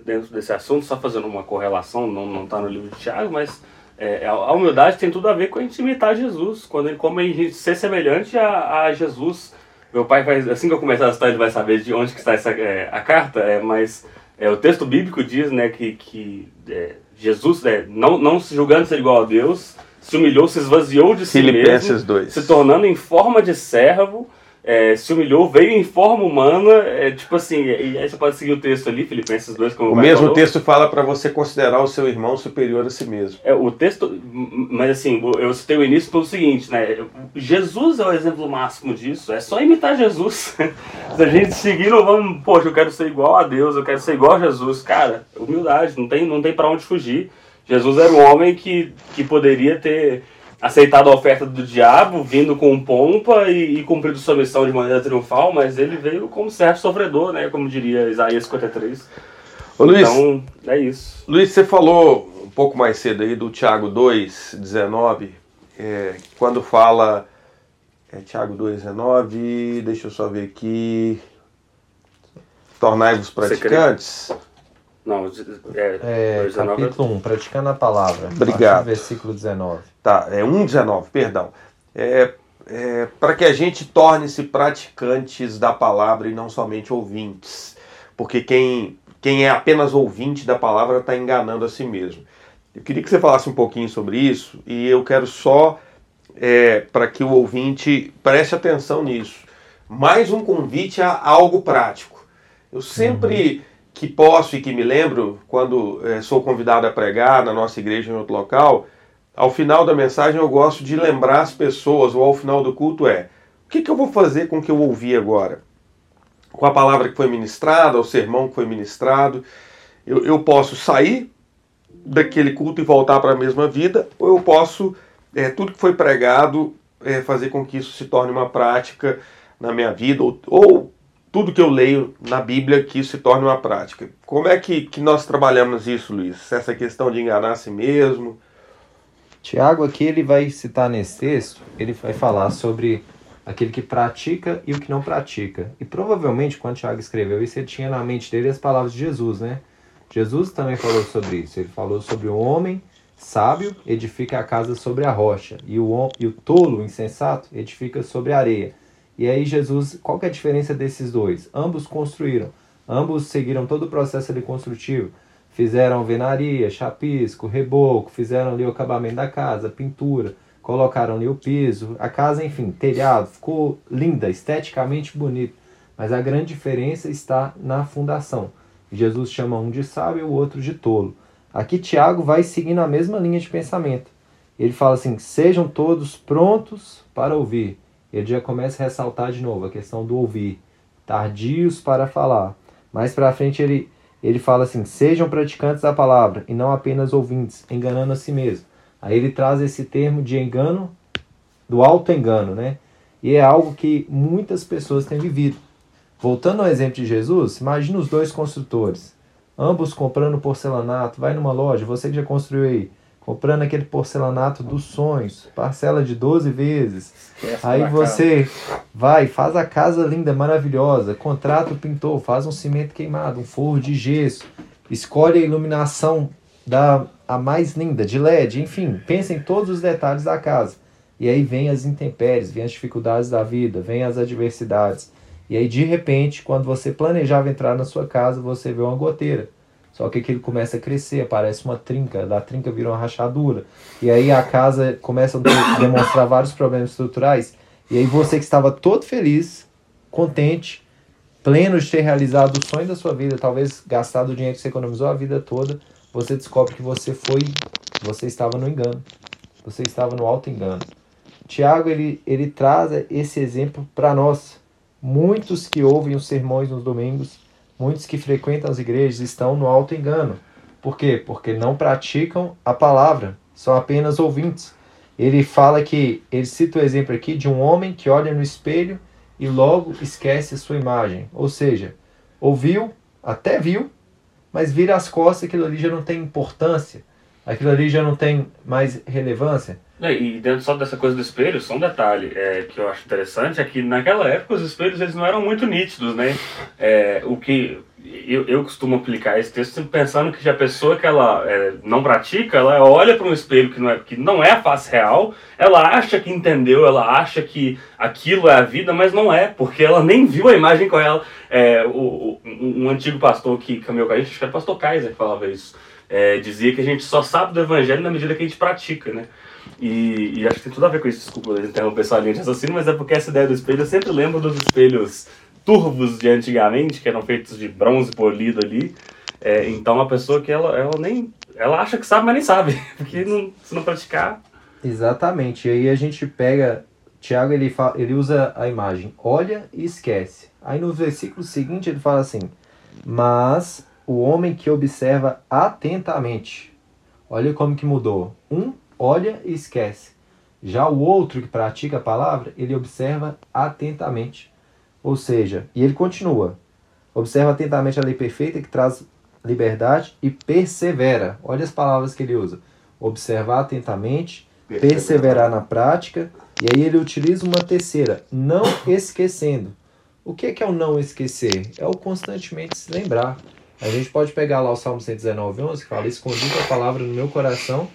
dentro desse assunto, só fazendo uma correlação, não está no livro de Tiago, mas é, a humildade tem tudo a ver com a gente imitar Jesus, quando ele, como a gente ser semelhante a, a Jesus. Meu pai vai, assim que eu começar a história, ele vai saber de onde que está essa, é, a carta, é, mas é, o texto bíblico diz né, que, que é, Jesus, é, não, não se julgando ser igual a Deus, se humilhou, se esvaziou de si Filipenses mesmo, 2. se tornando em forma de servo é, se humilhou, veio em forma humana, é, tipo assim, e aí você pode seguir o texto ali, Filipenses 2, como O mesmo falou. texto fala para você considerar o seu irmão superior a si mesmo. É, o texto, mas assim, eu citei o início pelo seguinte, né, Jesus é o exemplo máximo disso, é só imitar Jesus. se a gente seguir, não vamos, poxa, eu quero ser igual a Deus, eu quero ser igual a Jesus, cara, humildade, não tem, não tem para onde fugir. Jesus era um homem que, que poderia ter aceitado a oferta do diabo, vindo com pompa e, e cumprido sua missão de maneira triunfal, mas ele veio como servo sofredor, né? Como diria Isaías 53. Ô, Luiz, então, é isso. Luiz, você falou um pouco mais cedo aí do Tiago 2, 19, é, quando fala. É Tiago 2, 19, deixa eu só ver aqui. Tornai-vos praticantes. Não, é, é capítulo 1, praticando a palavra. Obrigado. Versículo 19. Tá, é 1,19, perdão. É, é, para que a gente torne-se praticantes da palavra e não somente ouvintes. Porque quem, quem é apenas ouvinte da palavra está enganando a si mesmo. Eu queria que você falasse um pouquinho sobre isso e eu quero só, é, para que o ouvinte preste atenção nisso, mais um convite a algo prático. Eu sempre. Uhum que posso e que me lembro, quando é, sou convidado a pregar na nossa igreja em outro local, ao final da mensagem eu gosto de lembrar as pessoas, ou ao final do culto é, o que, que eu vou fazer com o que eu ouvi agora? Com a palavra que foi ministrada, o sermão que foi ministrado, eu, eu posso sair daquele culto e voltar para a mesma vida, ou eu posso, é, tudo que foi pregado, é, fazer com que isso se torne uma prática na minha vida, ou, ou tudo que eu leio na Bíblia que isso se torne uma prática. Como é que, que nós trabalhamos isso, Luiz? Essa questão de enganar a si mesmo? Tiago aqui ele vai citar nesse texto, ele vai falar sobre aquele que pratica e o que não pratica. E provavelmente quando Tiago escreveu isso, ele tinha na mente dele as palavras de Jesus, né? Jesus também falou sobre isso. Ele falou sobre o homem sábio edifica a casa sobre a rocha e o, e o tolo, insensato, edifica sobre a areia. E aí Jesus, qual que é a diferença desses dois? Ambos construíram, ambos seguiram todo o processo ali construtivo. Fizeram alvenaria, chapisco, reboco, fizeram ali o acabamento da casa, pintura, colocaram ali o piso, a casa, enfim, telhado, ficou linda, esteticamente bonito. Mas a grande diferença está na fundação. Jesus chama um de sábio e o outro de tolo. Aqui Tiago vai seguindo a mesma linha de pensamento. Ele fala assim: sejam todos prontos para ouvir, ele já começa a ressaltar de novo a questão do ouvir, tardios para falar. Mais para frente ele ele fala assim: "Sejam praticantes da palavra e não apenas ouvintes, enganando a si mesmo". Aí ele traz esse termo de engano, do alto engano, né? E é algo que muitas pessoas têm vivido. Voltando ao exemplo de Jesus, imagine os dois construtores, ambos comprando porcelanato, vai numa loja, você que já construiu aí, comprando aquele porcelanato dos sonhos, parcela de 12 vezes. Esquece Aí você casa. vai, faz a casa linda, maravilhosa, contrata o pintor, faz um cimento queimado, um forro de gesso, escolhe a iluminação da a mais linda, de LED, enfim, pensa em todos os detalhes da casa. E aí vem as intempéries, vem as dificuldades da vida, vem as adversidades. E aí de repente, quando você planejava entrar na sua casa, você vê uma goteira só que aquilo começa a crescer, aparece uma trinca, da trinca vira uma rachadura. E aí a casa começa a demonstrar vários problemas estruturais. E aí você que estava todo feliz, contente, pleno de ter realizado o sonho da sua vida, talvez gastado o dinheiro que você economizou a vida toda, você descobre que você foi, você estava no engano. Você estava no alto engano. Tiago ele, ele traz esse exemplo para nós. Muitos que ouvem os sermões nos domingos Muitos que frequentam as igrejas estão no alto engano. Por quê? Porque não praticam a palavra, são apenas ouvintes. Ele fala que, ele cita o exemplo aqui de um homem que olha no espelho e logo esquece a sua imagem. Ou seja, ouviu, até viu, mas vira as costas, aquilo ali já não tem importância, aquilo ali já não tem mais relevância. É, e dentro só dessa coisa do espelho, só um detalhe é, que eu acho interessante é que naquela época os espelhos eles não eram muito nítidos, né? É, o que eu, eu costumo aplicar esse texto pensando que a pessoa que ela é, não pratica, ela olha para um espelho que não, é, que não é a face real, ela acha que entendeu, ela acha que aquilo é a vida, mas não é, porque ela nem viu a imagem com ela. É, o, um antigo pastor que caminhou com a gente, acho que era o pastor Kaiser que falava isso é, dizia que a gente só sabe do evangelho na medida que a gente pratica, né? E, e acho que tem tudo a ver com isso, desculpa interromper sua linha de raciocínio, mas é porque essa ideia do espelho, eu sempre lembro dos espelhos turvos de antigamente, que eram feitos de bronze polido ali. É, então, uma pessoa que ela, ela nem. Ela acha que sabe, mas nem sabe. Porque não, se não praticar. Exatamente. E aí a gente pega. Tiago ele, fala, ele usa a imagem olha e esquece. Aí no versículo seguinte ele fala assim: Mas o homem que observa atentamente. Olha como que mudou. Um olha e esquece. Já o outro que pratica a palavra, ele observa atentamente. Ou seja, e ele continua: observa atentamente a lei perfeita que traz liberdade e persevera. Olha as palavras que ele usa: observar atentamente, perseverar, perseverar na prática. E aí ele utiliza uma terceira: não esquecendo. O que é o não esquecer? É o constantemente se lembrar. A gente pode pegar lá o Salmo 119, 11, que fala: Escondi a palavra no meu coração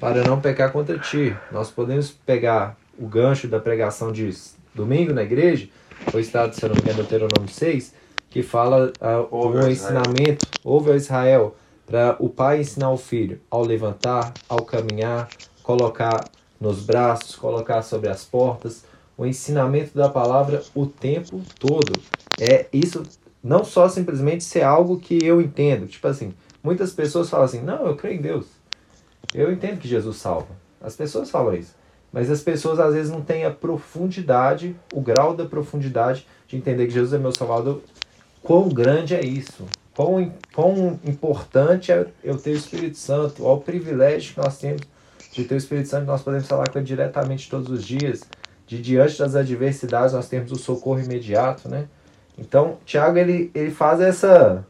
para não pecar contra ti. Nós podemos pegar o gancho da pregação de domingo na igreja foi estado, se eu não me engano, Deuteronômio 6, que fala uh, um ensinamento, ouve a Israel, para o pai ensinar o filho ao levantar, ao caminhar, colocar nos braços, colocar sobre as portas, o ensinamento da palavra o tempo todo. É isso não só simplesmente ser algo que eu entendo. Tipo assim, muitas pessoas falam assim: "Não, eu creio em Deus. Eu entendo que Jesus salva". As pessoas falam isso. Mas as pessoas às vezes não têm a profundidade, o grau da profundidade de entender que Jesus é meu Salvador. Quão grande é isso? Quão, quão importante é eu ter o Espírito Santo? Olha o privilégio que nós temos de ter o Espírito Santo, nós podemos falar com ele diretamente todos os dias. De diante das adversidades, nós temos o socorro imediato, né? Então, Tiago ele, ele faz essa,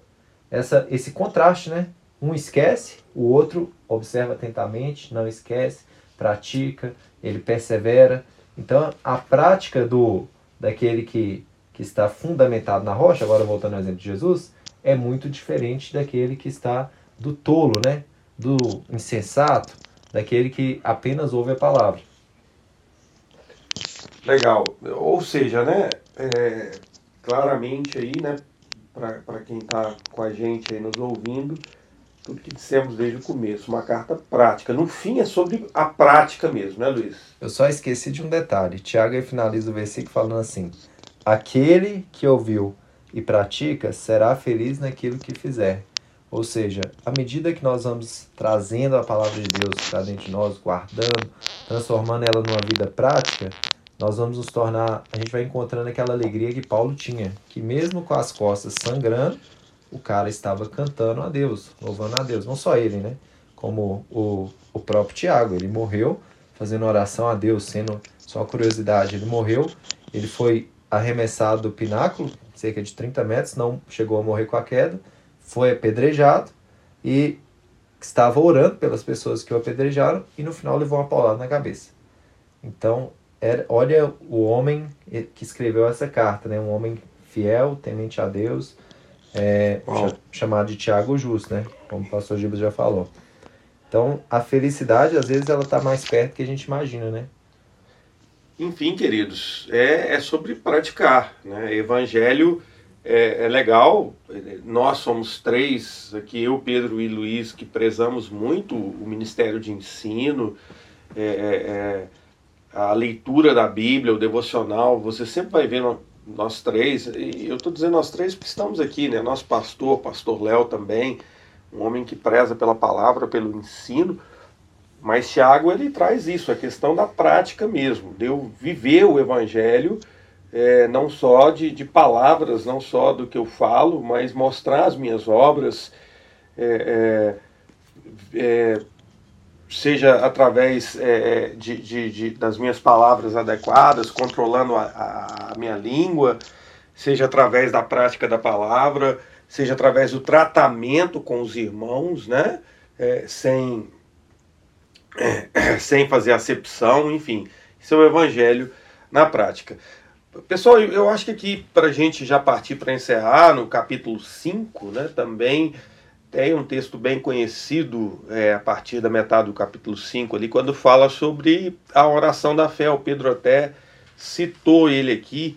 essa, esse contraste, né? Um esquece, o outro observa atentamente, não esquece, pratica, ele persevera. Então, a prática do daquele que, que está fundamentado na rocha, agora voltando ao exemplo de Jesus, é muito diferente daquele que está do tolo, né? Do insensato, daquele que apenas ouve a palavra. Legal. Ou seja, né? É, claramente aí, né? Para quem está com a gente aí nos ouvindo, tudo que dissemos desde o começo, uma carta prática. No fim é sobre a prática mesmo, né, Luiz? Eu só esqueci de um detalhe. Tiago finaliza o versículo falando assim: Aquele que ouviu e pratica será feliz naquilo que fizer. Ou seja, à medida que nós vamos trazendo a palavra de Deus para dentro de nós, guardando, transformando ela numa vida prática, nós vamos nos tornar, a gente vai encontrando aquela alegria que Paulo tinha, que mesmo com as costas sangrando, o cara estava cantando a Deus, louvando a Deus. Não só ele, né? Como o, o próprio Tiago. Ele morreu fazendo oração a Deus, sendo só curiosidade. Ele morreu, ele foi arremessado do pináculo, cerca de 30 metros, não chegou a morrer com a queda, foi apedrejado e estava orando pelas pessoas que o apedrejaram e no final levou uma paulada na cabeça. Então, era, olha o homem que escreveu essa carta, né? Um homem fiel, temente a Deus, é, chamado de Tiago Justo, né? Como o pastor Gilberto já falou. Então, a felicidade, às vezes, ela está mais perto que a gente imagina, né? Enfim, queridos, é, é sobre praticar, né? Evangelho é, é legal, nós somos três aqui, eu, Pedro e Luiz, que prezamos muito o ministério de ensino, é, é, é a leitura da Bíblia, o devocional, você sempre vai ver nós três, e eu estou dizendo nós três porque estamos aqui, né? Nosso pastor, pastor Léo também, um homem que preza pela palavra, pelo ensino, mas Tiago ele traz isso, a questão da prática mesmo, de eu viver o evangelho, é, não só de, de palavras, não só do que eu falo, mas mostrar as minhas obras, é, é, é seja através é, de, de, de, das minhas palavras adequadas, controlando a, a, minha língua, seja através da prática da palavra, seja através do tratamento com os irmãos, né? É, sem, é, sem fazer acepção, enfim, isso é o evangelho na prática. Pessoal, eu acho que aqui, para a gente já partir para encerrar, no capítulo 5, né, também tem um texto bem conhecido é, a partir da metade do capítulo 5 ali, quando fala sobre a oração da fé. O Pedro até citou ele aqui.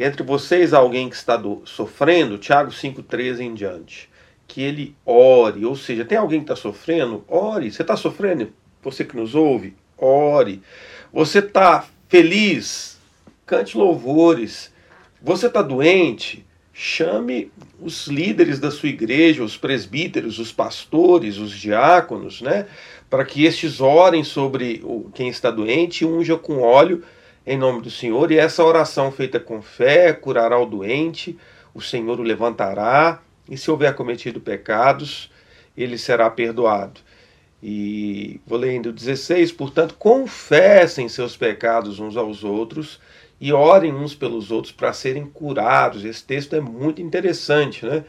Entre vocês, alguém que está do, sofrendo, Tiago 5,13 em diante. que ele ore. Ou seja, tem alguém que está sofrendo? Ore. Você está sofrendo? Você que nos ouve? Ore. Você está feliz? Cante louvores. Você está doente? Chame os líderes da sua igreja, os presbíteros, os pastores, os diáconos, né? Para que estes orem sobre quem está doente e unja com óleo em nome do Senhor. E essa oração feita com fé curará o doente, o Senhor o levantará, e se houver cometido pecados, ele será perdoado. E vou lendo 16, portanto, confessem seus pecados uns aos outros e orem uns pelos outros para serem curados. Esse texto é muito interessante, né?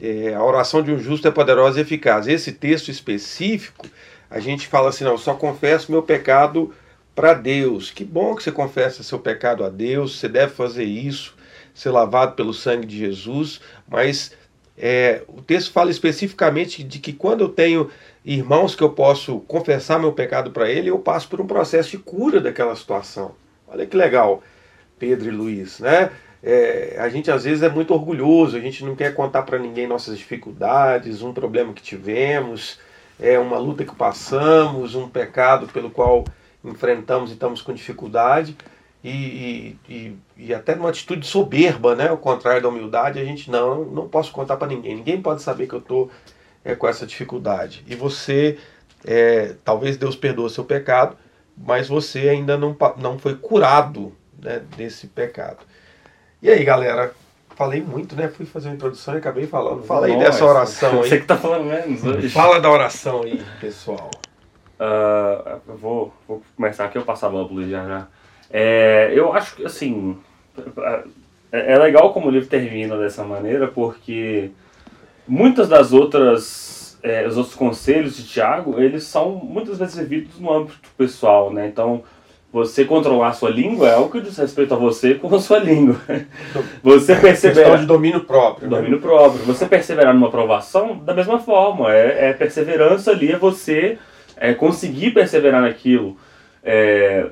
É, a oração de um justo é poderosa e eficaz. Esse texto específico, a gente fala assim: não, só confesso meu pecado para Deus. Que bom que você confessa seu pecado a Deus, você deve fazer isso, ser lavado pelo sangue de Jesus, mas é, o texto fala especificamente de que quando eu tenho irmãos que eu posso confessar meu pecado para ele, eu passo por um processo de cura daquela situação. Olha que legal. Pedro e Luiz, né? É, a gente às vezes é muito orgulhoso, a gente não quer contar para ninguém nossas dificuldades, um problema que tivemos, é uma luta que passamos, um pecado pelo qual enfrentamos e estamos com dificuldade. E, e, e, até numa atitude soberba, né? Ao contrário da humildade, a gente não, não posso contar para ninguém. Ninguém pode saber que eu estou é, com essa dificuldade. E você, é, talvez Deus perdoe seu pecado, mas você ainda não, não foi curado né, desse pecado. E aí, galera? Falei muito, né? Fui fazer uma introdução e acabei falando. Fala aí Nossa, dessa oração aí. Você que tá falando menos hoje. Fala da oração aí, pessoal. Uh, vou, vou começar aqui, eu passo a Luiz já já. É, eu acho que, assim, é, é legal como o livro termina dessa maneira, porque muitas das outras, é, os outros conselhos de Tiago, eles são muitas vezes vividos no âmbito pessoal, né? Então, você controlar a sua língua é algo que diz respeito a você com a sua língua. Você perseverar. Questão de domínio próprio. Né? Domínio próprio. Você perseverar numa aprovação da mesma forma. É, é perseverança ali, é você é, conseguir perseverar naquilo. É,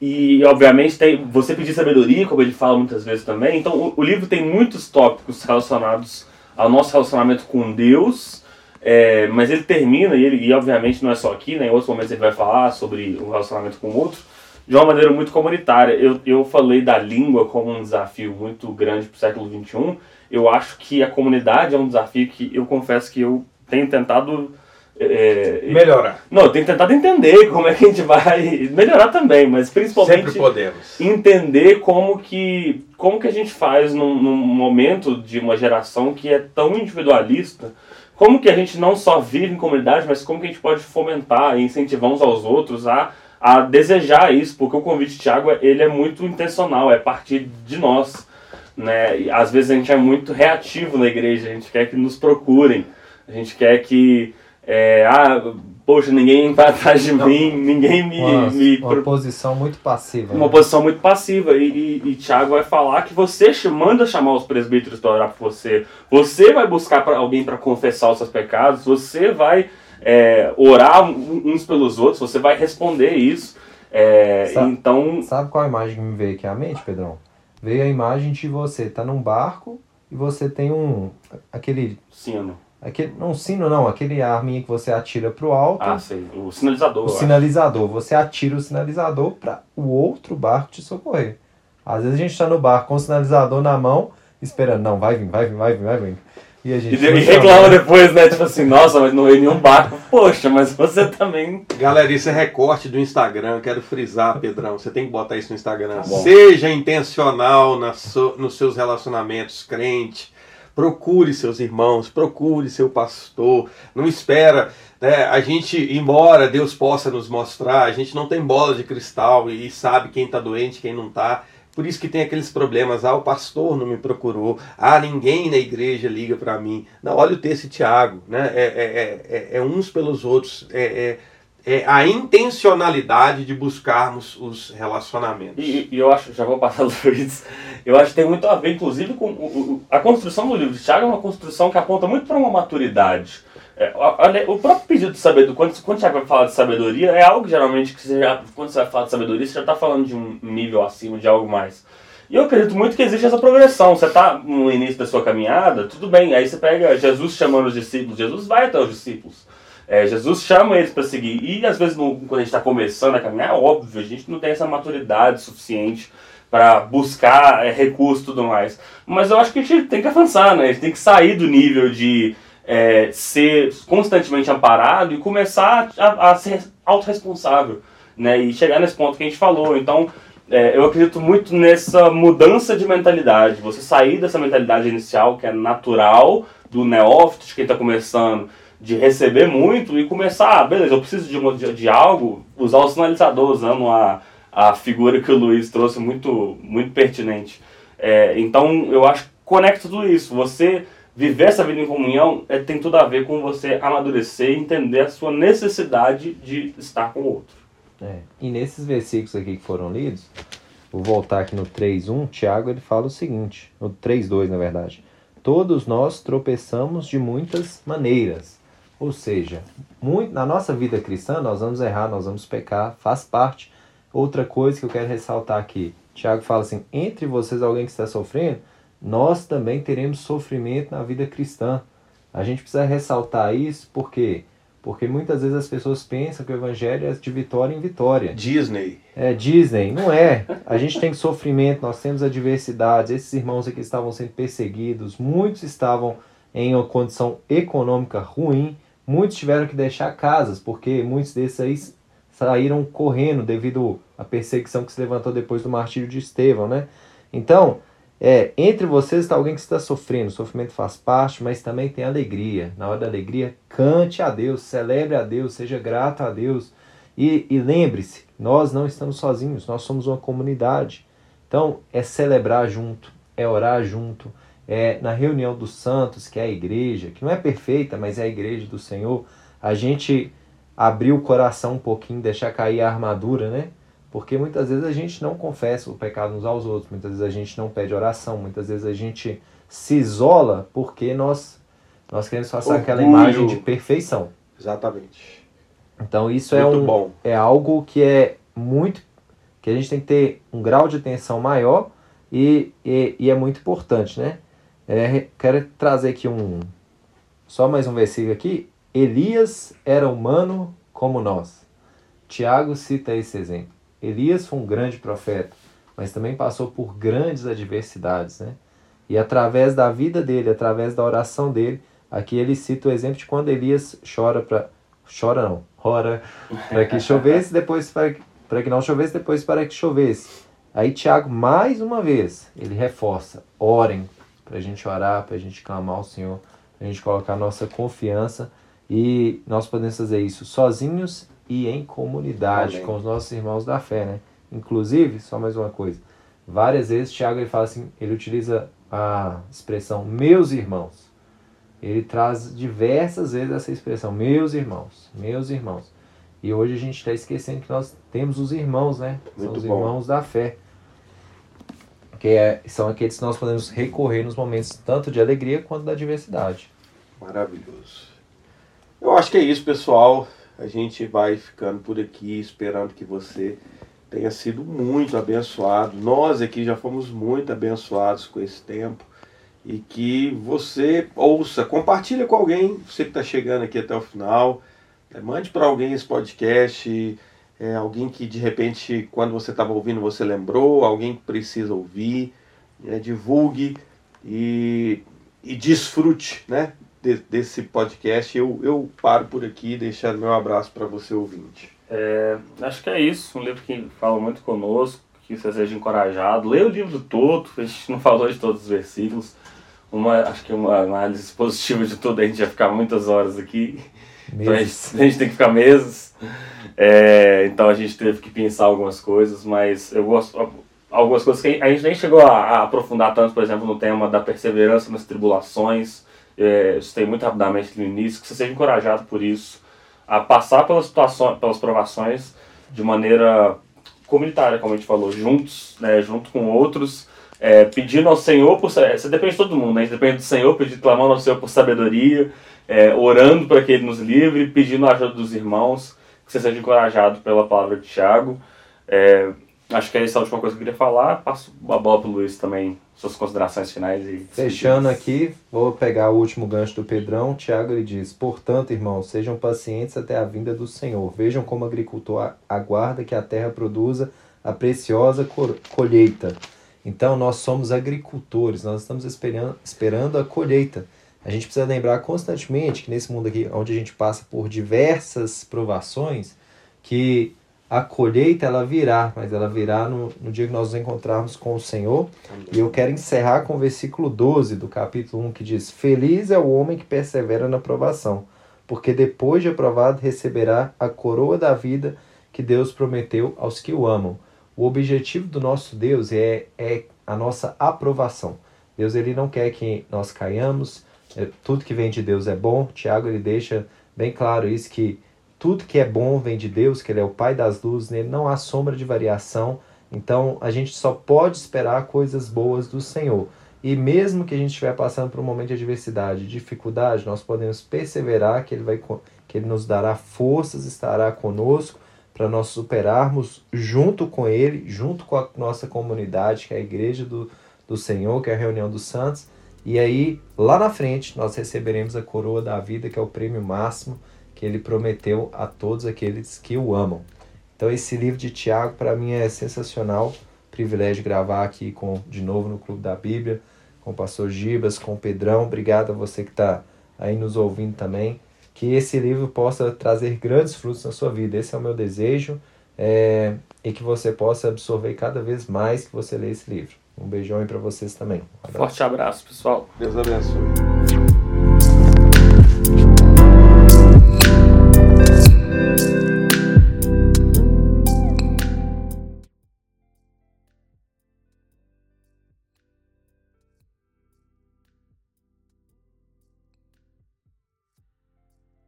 e, obviamente, tem, você pedir sabedoria, como ele fala muitas vezes também. Então, o, o livro tem muitos tópicos relacionados ao nosso relacionamento com Deus. É, mas ele termina, e, ele, e obviamente não é só aqui, né, em outros momentos ele vai falar sobre o relacionamento com outros de uma maneira muito comunitária. Eu, eu falei da língua como um desafio muito grande para o século XXI. Eu acho que a comunidade é um desafio que eu confesso que eu tenho tentado. É, melhorar. Não, eu tenho tentado entender como é que a gente vai melhorar também, mas principalmente Sempre podemos. entender como que, como que a gente faz num, num momento de uma geração que é tão individualista, como que a gente não só vive em comunidade, mas como que a gente pode fomentar e incentivar uns aos outros a a desejar isso, porque o convite de Tiago ele é muito intencional, é partir de nós. Né? E, às vezes a gente é muito reativo na igreja, a gente quer que nos procurem, a gente quer que. É, ah, poxa, ninguém vai atrás de Não. mim, ninguém me. Uma, me uma posição muito passiva. Uma né? posição muito passiva. E, e, e Tiago vai falar que você manda chamar os presbíteros para orar por você, você vai buscar pra alguém para confessar os seus pecados, você vai é, orar uns pelos outros, você vai responder isso. É, sabe, então. Sabe qual a imagem que me veio aqui à mente, Pedrão? Veio a imagem de você tá num barco e você tem um. aquele. Sino. Aquele, não sino não, aquele arminha que você atira pro alto. Ah, sei. O sinalizador. O sinalizador. Você atira o sinalizador para o outro barco te socorrer. Às vezes a gente está no barco com o sinalizador na mão, esperando, não, vai vir, vai vir, vai vir, vai vir. E, a gente e reclama depois, né? Tipo assim, nossa, mas não veio nenhum barco. Poxa, mas você também. Galera, isso é recorte do Instagram. Quero frisar, Pedrão. Você tem que botar isso no Instagram. Tá Seja intencional na so, nos seus relacionamentos crente. Procure seus irmãos, procure seu pastor. Não espera né, a gente, embora Deus possa nos mostrar, a gente não tem bola de cristal e sabe quem está doente, quem não está. Por isso que tem aqueles problemas. Ah, o pastor não me procurou. Ah, ninguém na igreja liga para mim. Não, olha o texto de Tiago. Né? É, é, é, é uns pelos outros. É, é, a intencionalidade de buscarmos os relacionamentos. E, e eu acho, já vou passar Luiz, eu acho que tem muito a ver, inclusive, com o, a construção do livro de Tiago é uma construção que aponta muito para uma maturidade. É, o próprio pedido de sabedoria, quando, quando você vai falar de sabedoria, é algo geralmente que você já, quando você vai falar de sabedoria, você já está falando de um nível acima, de algo mais. E eu acredito muito que existe essa progressão. Você está no início da sua caminhada, tudo bem. Aí você pega Jesus chamando os discípulos. Jesus vai até os discípulos. É, Jesus chama eles para seguir. E às vezes, no, quando a gente está começando a caminhar, é óbvio, a gente não tem essa maturidade suficiente para buscar é, recursos e tudo mais. Mas eu acho que a gente tem que avançar, né? A gente tem que sair do nível de é, ser constantemente amparado e começar a, a ser autorresponsável. Né? E chegar nesse ponto que a gente falou. Então, é, eu acredito muito nessa mudança de mentalidade. Você sair dessa mentalidade inicial, que é natural, do neófito, de quem está começando, de receber muito e começar, ah, beleza, eu preciso de, de, de, algo, usar o sinalizador, usando a, a figura que o Luiz trouxe, muito, muito pertinente. É, então, eu acho que conecta tudo isso. Você viver essa vida em comunhão é, tem tudo a ver com você amadurecer e entender a sua necessidade de estar com o outro. É. E nesses versículos aqui que foram lidos, vou voltar aqui no 3.1, Tiago ele fala o seguinte, no 3.2 na verdade, todos nós tropeçamos de muitas maneiras, ou seja, muito, na nossa vida cristã nós vamos errar, nós vamos pecar, faz parte. Outra coisa que eu quero ressaltar aqui, Tiago fala assim, entre vocês alguém que está sofrendo, nós também teremos sofrimento na vida cristã. A gente precisa ressaltar isso porque porque muitas vezes as pessoas pensam que o evangelho é de vitória em vitória. Disney. É, Disney. Não é. A gente tem sofrimento, nós temos adversidades. Esses irmãos aqui estavam sendo perseguidos, muitos estavam em uma condição econômica ruim, muitos tiveram que deixar casas, porque muitos desses aí saíram correndo devido à perseguição que se levantou depois do martírio de Estevão, né? Então, é, entre vocês está alguém que está sofrendo, o sofrimento faz parte, mas também tem alegria. Na hora da alegria, cante a Deus, celebre a Deus, seja grato a Deus. E, e lembre-se, nós não estamos sozinhos, nós somos uma comunidade. Então, é celebrar junto, é orar junto, é na reunião dos santos, que é a igreja, que não é perfeita, mas é a igreja do Senhor, a gente abrir o coração um pouquinho, deixar cair a armadura, né? Porque muitas vezes a gente não confessa o pecado uns aos outros, muitas vezes a gente não pede oração, muitas vezes a gente se isola porque nós, nós queremos passar Orgulho. aquela imagem de perfeição. Exatamente. Então isso é muito é, um, bom. é algo que é muito. que a gente tem que ter um grau de atenção maior e, e, e é muito importante, né? É, quero trazer aqui um. Só mais um versículo aqui. Elias era humano como nós. Tiago cita esse exemplo. Elias foi um grande profeta, mas também passou por grandes adversidades, né? E através da vida dele, através da oração dele, aqui ele cita o exemplo de quando Elias chora para chora não, ora para que chovesse, depois para, para que não chovesse, depois para que chovesse. Aí Tiago mais uma vez ele reforça: orem para a gente orar, para a gente clamar ao Senhor, para a gente colocar nossa confiança e nós podemos fazer isso sozinhos e em comunidade Amém. com os nossos irmãos da fé, né? Inclusive, só mais uma coisa, várias vezes Tiago ele fala assim, ele utiliza a expressão meus irmãos. Ele traz diversas vezes essa expressão meus irmãos, meus irmãos. E hoje a gente está esquecendo que nós temos os irmãos, né? Muito são os bom. irmãos da fé. Que é, são aqueles que nós podemos recorrer nos momentos tanto de alegria quanto da adversidade. Maravilhoso. Eu acho que é isso, pessoal a gente vai ficando por aqui, esperando que você tenha sido muito abençoado. Nós aqui já fomos muito abençoados com esse tempo e que você ouça, compartilha com alguém, você que está chegando aqui até o final, é, mande para alguém esse podcast, é, alguém que de repente, quando você estava ouvindo, você lembrou, alguém que precisa ouvir, é, divulgue e, e desfrute, né? De, desse podcast. Eu, eu paro por aqui, deixando meu abraço para você, ouvinte. É, acho que é isso. Um livro que fala muito conosco, que você seja encorajado. Leia o livro todo, a gente não falou de todos os versículos. Uma, acho que uma análise positiva de tudo, a gente vai ficar muitas horas aqui. Então a, gente, a gente, tem que ficar meses. É, então a gente teve que pensar algumas coisas, mas eu gosto. Algumas coisas que a gente nem chegou a, a aprofundar tanto, por exemplo, no tema da perseverança nas tribulações é, citei muito rapidamente no início, que você seja encorajado por isso, a passar pelas situações, pelas provações de maneira comunitária, como a gente falou, juntos, né, junto com outros, é, pedindo ao Senhor por você depende de todo mundo, né? depende do Senhor, pedindo, clamando ao Senhor por sabedoria, é, orando para que Ele nos livre, pedindo a ajuda dos irmãos, que você seja encorajado pela palavra de Tiago. É, Acho que é essa a última coisa que eu queria falar. Passo a bola para o Luiz também, suas considerações finais. e Fechando aqui, vou pegar o último gancho do Pedrão. Tiago ele diz: Portanto, irmãos, sejam pacientes até a vinda do Senhor. Vejam como o agricultor aguarda que a terra produza a preciosa colheita. Então, nós somos agricultores, nós estamos esperando a colheita. A gente precisa lembrar constantemente que nesse mundo aqui, onde a gente passa por diversas provações, que a colheita ela virá, mas ela virá no, no dia que nós nos encontrarmos com o Senhor. Amém. E eu quero encerrar com o versículo 12 do capítulo 1 que diz: Feliz é o homem que persevera na provação, porque depois de aprovado receberá a coroa da vida que Deus prometeu aos que o amam. O objetivo do nosso Deus é, é a nossa aprovação. Deus ele não quer que nós caiamos, é, tudo que vem de Deus é bom. Tiago ele deixa bem claro isso que tudo que é bom vem de Deus, que Ele é o Pai das luzes, nele não há sombra de variação. Então a gente só pode esperar coisas boas do Senhor. E mesmo que a gente estiver passando por um momento de adversidade, dificuldade, nós podemos perseverar que Ele, vai, que ele nos dará forças, estará conosco para nós superarmos junto com Ele, junto com a nossa comunidade, que é a igreja do, do Senhor, que é a reunião dos santos. E aí, lá na frente, nós receberemos a coroa da vida, que é o prêmio máximo que ele prometeu a todos aqueles que o amam. Então esse livro de Tiago para mim é sensacional, privilégio gravar aqui com de novo no Clube da Bíblia, com o pastor Gibas, com o Pedrão. Obrigado a você que está aí nos ouvindo também. Que esse livro possa trazer grandes frutos na sua vida. Esse é o meu desejo. É, e que você possa absorver cada vez mais que você lê esse livro. Um beijão aí para vocês também. Um Forte abraço, pessoal. Deus abençoe.